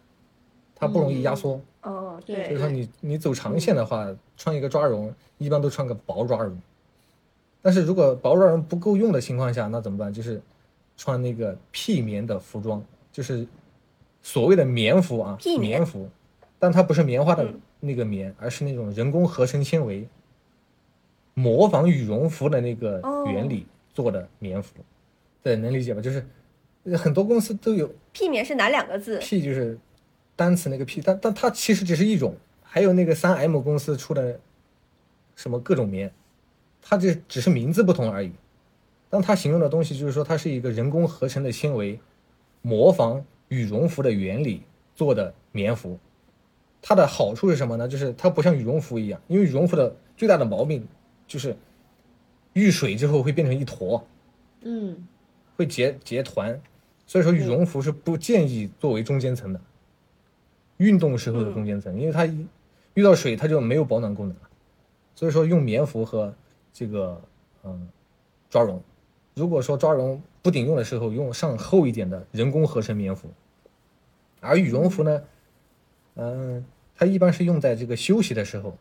它不容易压缩。哦，对对所以说你你走长线的话，穿一个抓绒，一般都穿个薄抓绒。但是如果薄抓绒不够用的情况下，那怎么办？就是穿那个屁棉的服装，就是所谓的棉服啊，媲棉棉服，但它不是棉花的嗯那个棉，而是那种人工合成纤维，模仿羽绒服的那个哦原理做的棉服。对，能理解吧？就是呃很多公司都有屁棉是哪两个字？屁就是单词那个 P，，但但它其实只是一种，还有那个三 M 公司出的什么各种棉，它这只是名字不同而已。但它形容的东西就是说，它是一个人工合成的纤维，模仿羽绒服的原理做的棉服。它的好处是什么呢？就是它不像羽绒服一样，因为羽绒服的最大的毛病就是遇水之后会变成一坨，嗯会结结团，所以说羽绒服是不建议作为中间层的。运动时候的中间层，因为它一遇到水它就没有保暖功能了，所以说用棉服和这个嗯抓绒。如果说抓绒不顶用的时候，用上厚一点的人工合成棉服，而羽绒服呢，嗯、它一般是用在这个休息的时候，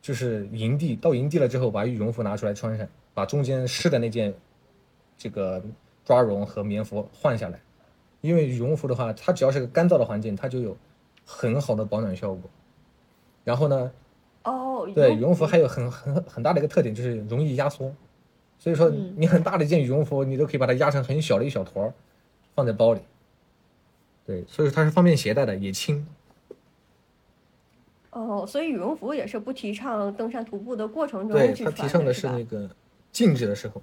就是营地到营地了之后，把羽绒服拿出来穿上，把中间湿的那件这个抓绒和棉服换下来，因为羽绒服的话，它只要是个干燥的环境，它就有很好的保暖效果。然后呢，哦，对羽绒服还有很很很大的一个特点就是容易压缩，所以说嗯你很大的一件羽绒服，你都可以把它压成很小的一小坨儿，放在包里。对，所以说它是方便携带的，也轻。哦，所以羽绒服也是不提倡登山徒步的过程中对，去穿它提倡的是那个静止的时候，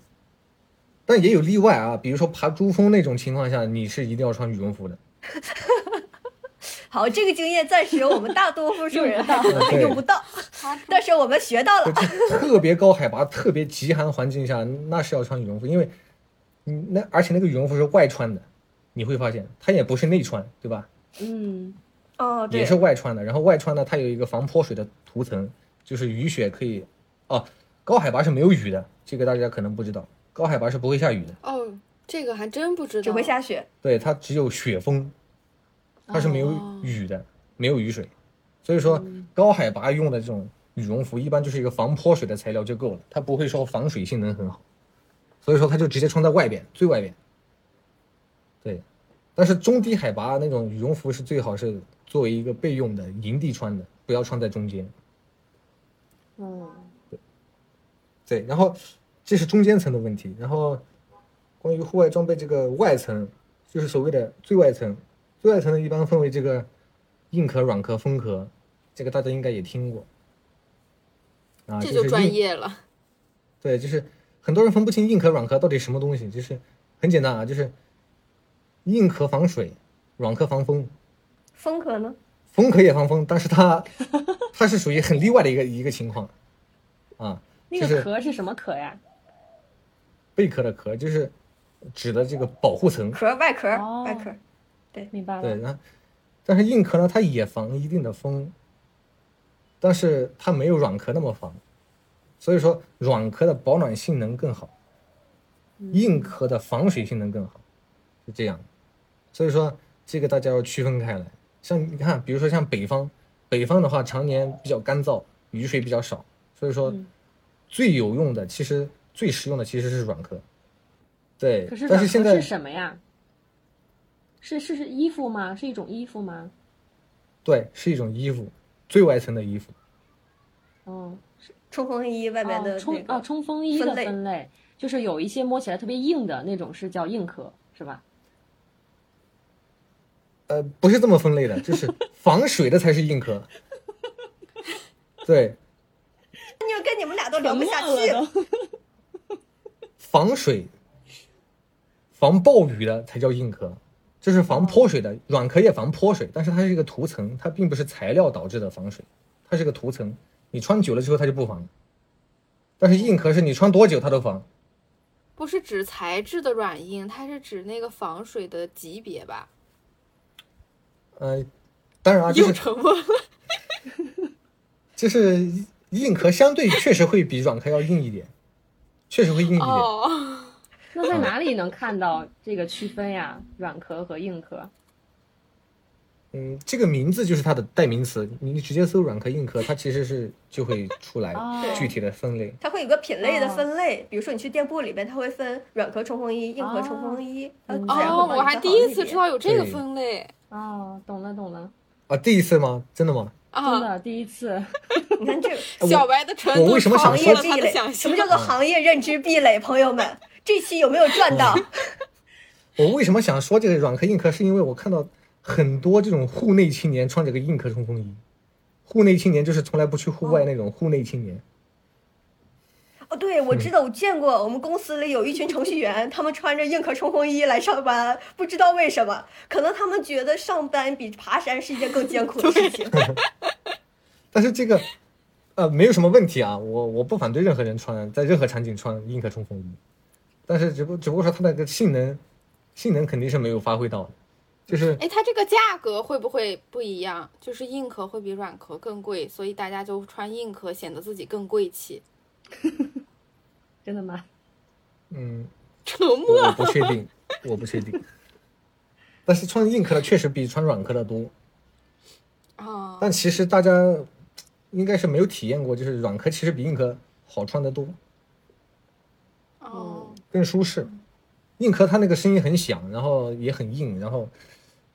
但也有例外啊，比如说爬珠峰那种情况下，你是一定要穿羽绒服的。好，这个经验暂时我们大多数人还用不到，但是我们学到了。特别高海拔、特别极寒环境下，那是要穿羽绒服，因为你那而且那个羽绒服是外穿的，你会发现它也不是内穿，对吧？嗯哦，对也，是外穿的。然后外穿呢，它有一个防泼水的涂层，就是雨雪可以哦。高海拔是没有雨的，这个大家可能不知道，高海拔是不会下雨的，哦，这个还真不知道。只会下雪。对，它只有雪峰，它是没有哦雨的，没有雨水。所以说高海拔用的这种羽绒服，一般就是一个防泼水的材料就够了，它不会说防水性能很好，所以说它就直接穿在外边，最外边。对，但是中低海拔那种羽绒服是最好是作为一个备用的营地穿的，不要穿在中间。嗯对，然后这是中间层的问题，然后关于户外装备这个外层，就是所谓的最外层，最外层呢一般分为这个硬壳、软壳、风壳，这个大家应该也听过。啊，这就专业了。对，就是很多人分不清硬壳、软壳到底什么东西，就是很简单啊，就是硬壳防水，软壳防风，风壳呢？风壳也防风，但是它它是属于很例外的一个一个情况啊，那个壳是什么壳呀？贝壳的壳就是指的这个保护层。壳外壳，哦外壳。对明白对，了。然后但是硬壳呢，它也防一定的风，但是它没有软壳那么防，所以说软壳的保暖性能更好，硬壳的防水性能更好，是这样。所以说这个大家要区分开来。像你看，比如说像北方，北方的话常年比较干燥，雨水比较少，所以说嗯最有用的，其实最实用的其实是软壳。对，可是软壳但是现在是什么呀？是是是衣服吗？是一种衣服吗？对是一种衣服，最外层的衣服。哦，冲锋衣外面的哦冲那个哦冲锋衣的分类，就是有一些摸起来特别硬的那种是叫硬壳，是吧？呃，不是这么分类的，就是防水的才是硬壳。对，就跟你们俩都聊不下去了。防水、防暴雨的才叫硬壳，就是防泼水的。软壳也防泼水，但是它是一个涂层，它并不是材料导致的防水，它是个涂层。你穿久了之后它就不防了。但是硬壳是你穿多久它都防。不是指材质的软硬，它是指那个防水的级别吧？呃，当然啊，就又是沉默了。就是硬壳相对确实会比软壳要硬一点，确实会硬一点。哦，那在哪里能看到这个区分呀？软壳和硬壳？嗯，这个名字就是它的代名词，你直接搜软壳、硬壳，它其实是就会出来哦具体的分类。它会有个品类的哦分类，比如说你去店铺里边，它会分软壳冲锋衣、硬壳冲锋衣，哦，我还第一次知道有这个分类哦，懂了懂了，啊，第一次吗？真的吗？真啊！的第一次。你看这个 小白的程度我为什么想行业壁垒，什么。叫做行业认知壁垒？朋友们，这期有没有赚到？我为什么想说这个软壳、硬壳，是因为我看到很多这种户内青年穿着个硬壳冲锋衣，户内青年就是从来不去户外那种户内青年。哦，对，我知道，我见过，我们公司里有一群程序员，他们穿着硬壳冲锋衣来上班，不知道为什么，可能他们觉得上班比爬山是一件更艰苦的事情。但是这个，呃，没有什么问题啊，我我不反对任何人穿在任何场景穿硬壳冲锋衣，但是只不只不过说它那个性能，性能肯定是没有发挥到的，就是哎，它这个价格会不会不一样？就是硬壳会比软壳更贵，所以大家就穿硬壳显得自己更贵气。真的吗？嗯，沉我默。我不确定，我不确定。但是穿硬壳的确实比穿软壳的多，哦，但其实大家应该是没有体验过，就是软壳其实比硬壳好穿得多，哦，更舒适。硬壳它那个声音很响，然后也很硬，然后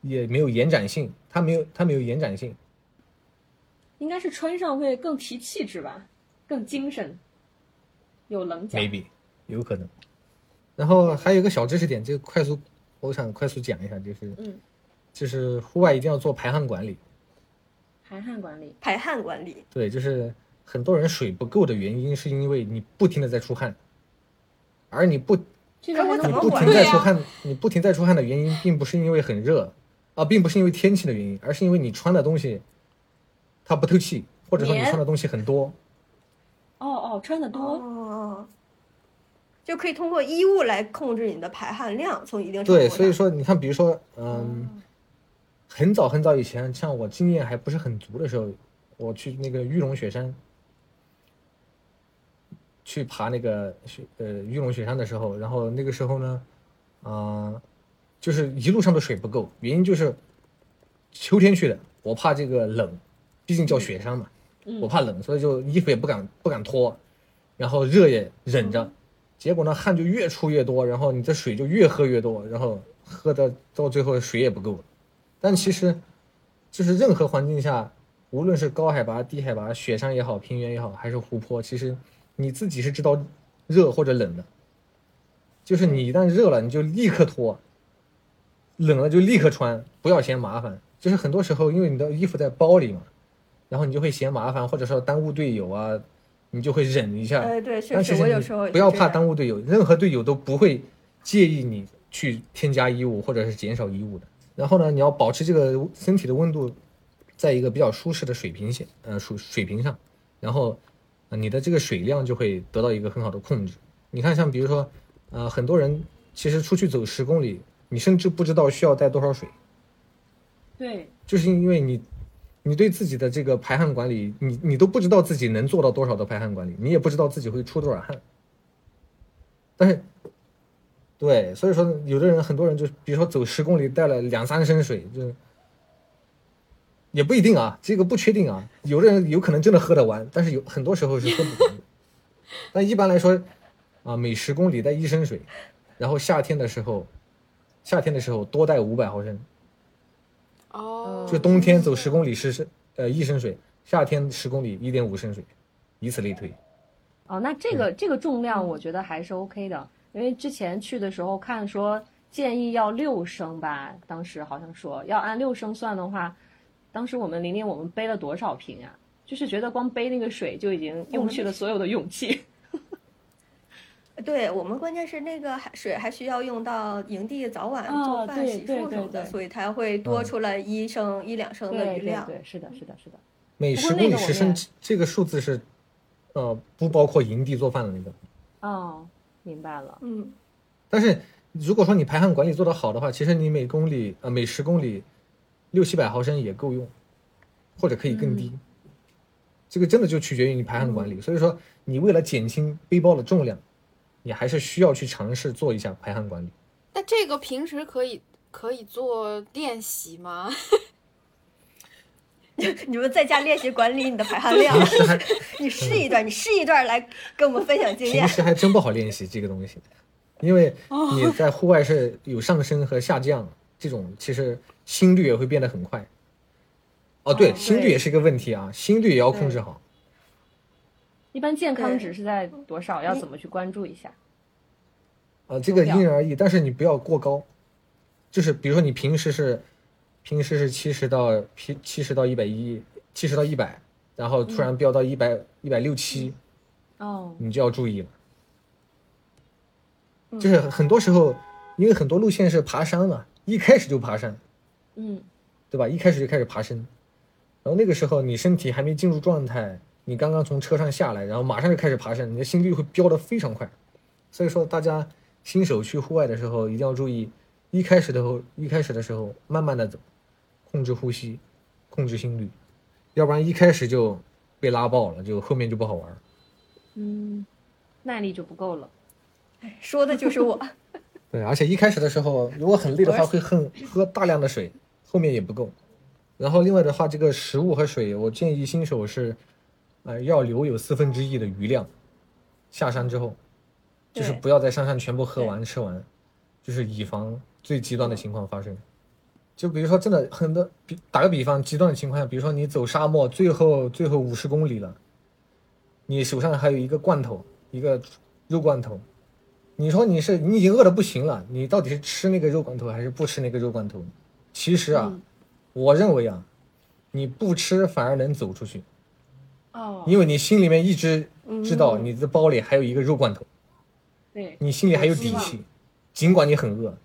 也没有延展性，它没有它没有延展性。应该是穿上会更提气质吧，更精神，有棱角。maybe 有可能。然后还有一个小知识点，就快速，我想快速讲一下，就是嗯，就是户外一定要做排汗管理。排汗管理，排汗管理，对，就是很多人水不够的原因，是因为你不停的在出汗，而你不这个还可我怎么你不管停在出汗，你不停在出汗的原因，并不是因为很热啊，并不是因为天气的原因，而是因为你穿的东西它不透气，或者说你穿的东西很多。哦哦，穿的多，哦，就可以通过衣物来控制你的排汗量，从一定程度对，所以说你看，比如说，嗯，很早很早以前，像我经验还不是很足的时候，我去那个玉龙雪山，去爬那个雪呃玉龙雪山的时候，然后那个时候呢，啊、就是一路上的水不够，原因就是秋天去的，我怕这个冷，毕竟叫雪山嘛，我怕冷，所以就衣服也不敢不敢脱，然后热也忍着，结果呢汗就越出越多，然后你这水就越喝越多，然后喝的到最后水也不够了。但其实，就是任何环境下，无论是高海拔、低海拔、雪山也好、平原也好，还是湖泊，其实你自己是知道热或者冷的。就是你一旦热了，你就立刻脱；冷了就立刻穿，不要嫌麻烦。就是很多时候，因为你的衣服在包里嘛，然后你就会嫌麻烦，或者说耽误队友啊，你就会忍一下。哎，对，确实，但其实你我有时候也不要怕耽误队友，任何队友都不会介意你去添加衣物或者是减少衣物的。然后呢，你要保持这个身体的温度在一个比较舒适的水平线，呃，水水平上，然后、呃你的这个水量就会得到一个很好的控制。你看，像比如说，呃，很多人其实出去走十公里，你甚至不知道需要带多少水，对，就是因为你，你对自己的这个排汗管理，你你都不知道自己能做到多少的排汗管理，你也不知道自己会出多少汗。但是，对，所以说有的人，很多人就比如说走十公里带了两三升水，就也不一定啊，这个不确定啊。有的人有可能真的喝得完，但是有很多时候是喝不完的。但一般来说，啊，每十公里带一升水，然后夏天的时候，夏天的时候多带五百毫升。哦，就冬天走十公里是是呃一升水，夏天十公里一点五升水，以此类推。哦，那这个这个重量我觉得还是 OK 的，因为之前去的时候看说建议要六升吧，当时好像说要按六升算的话，当时我们玲玲我们背了多少瓶啊？就是觉得光背那个水就已经用去了所有的勇气。对我们关键是那个还水还需要用到营地早晚哦做饭、对洗漱什么的，所以才会多嗯出来一升、一两升的余量。对对，是的，是的，是的。每十公里十升这个数字是，呃，不包括营地做饭的那个。哦，明白了。嗯，但是如果说你排汗管理做得好的话，其实你每公里呃每十公里六七百毫升也够用，或者可以更低。这个真的就取决于你排汗管理。所以说，你为了减轻背包的重量，你还是需要去尝试做一下排汗管理。那这个平时可以可以做练习吗？你们在家练习管理你的排汗量你试一段，你试一段来跟我们分享经验平验。时还真不好练习这个东西，因为你在户外是有上升和下降，这种其实心率也会变得很快。哦，对，哦心率也是一个问题啊，心率也要控制好。一般健康值是在多少？要怎么去关注一下？啊，这个因人而异，但是你不要过高。就是比如说你平时是平时是七十到七七十到一百一，七十到一百，然后突然飙到一百一百六七，哦，你就要注意了。就是很多时候，因为很多路线是爬山嘛，一开始就爬山，嗯对吧？一开始就开始爬升，然后那个时候你身体还没进入状态，你刚刚从车上下来，然后马上就开始爬山，你的心率会飙得非常快。所以说，大家新手去户外的时候一定要注意，一开始的时候，一开始的时候慢慢的走，控制呼吸，控制心率，要不然一开始就被拉爆了，就后面就不好玩儿。嗯，耐力就不够了。说的就是我。对，而且一开始的时候，如果很累的话，会很喝大量的水，后面也不够。然后另外的话，这个食物和水，我建议新手是，呃，要留有四分之一的余量，下山之后，就是不要在山上全部喝完吃完，就是以防最极端的情况发生。就比如说，真的很多，比打个比方，极端的情况下，比如说你走沙漠，最后最后五十公里了，你手上还有一个罐头，一个肉罐头，你说你是你已经饿得不行了，你到底是吃那个肉罐头还是不吃那个肉罐头？其实啊，嗯我认为啊，你不吃反而能走出去，哦，因为你心里面一直知道嗯你的包里还有一个肉罐头，对，你心里还有底气，尽管你很饿。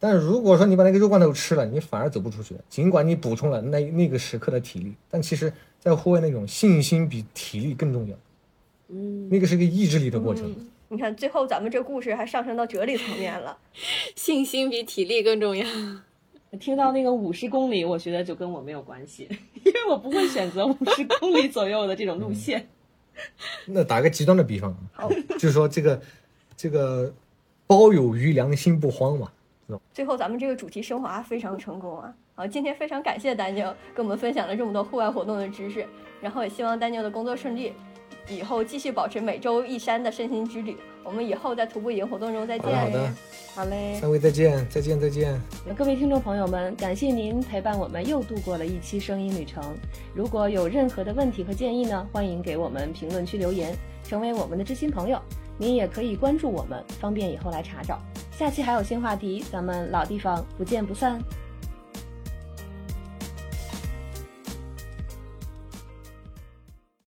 但是如果说你把那个肉罐头吃了，你反而走不出去。尽管你补充了那那个时刻的体力，但其实，在户外那种信心比体力更重要，嗯，那个是个意志力的过程。嗯你看，最后咱们这故事还上升到哲理层面了。信心比体力更重要。听到那个五十公里，我觉得就跟我没有关系，因为我不会选择五十公里左右的这种路线。那打个极端的比方啊，好，就是说这个这个包有余粮，心不慌嘛。最后咱们这个主题升华非常成功啊！好，今天非常感谢丹尼尔跟我们分享了这么多户外活动的知识，然后也希望丹尼尔的工作顺利，以后继续保持每周一山的身心之旅。我们以后在徒步营活动中再见。好的好嘞。三位再见，再见再见。各位听众朋友们，感谢您陪伴我们又度过了一期声音旅程。如果有任何的问题和建议呢，欢迎给我们评论区留言，成为我们的知心朋友。您也可以关注我们，方便以后来查找。下期还有新话题，咱们老地方不见不散。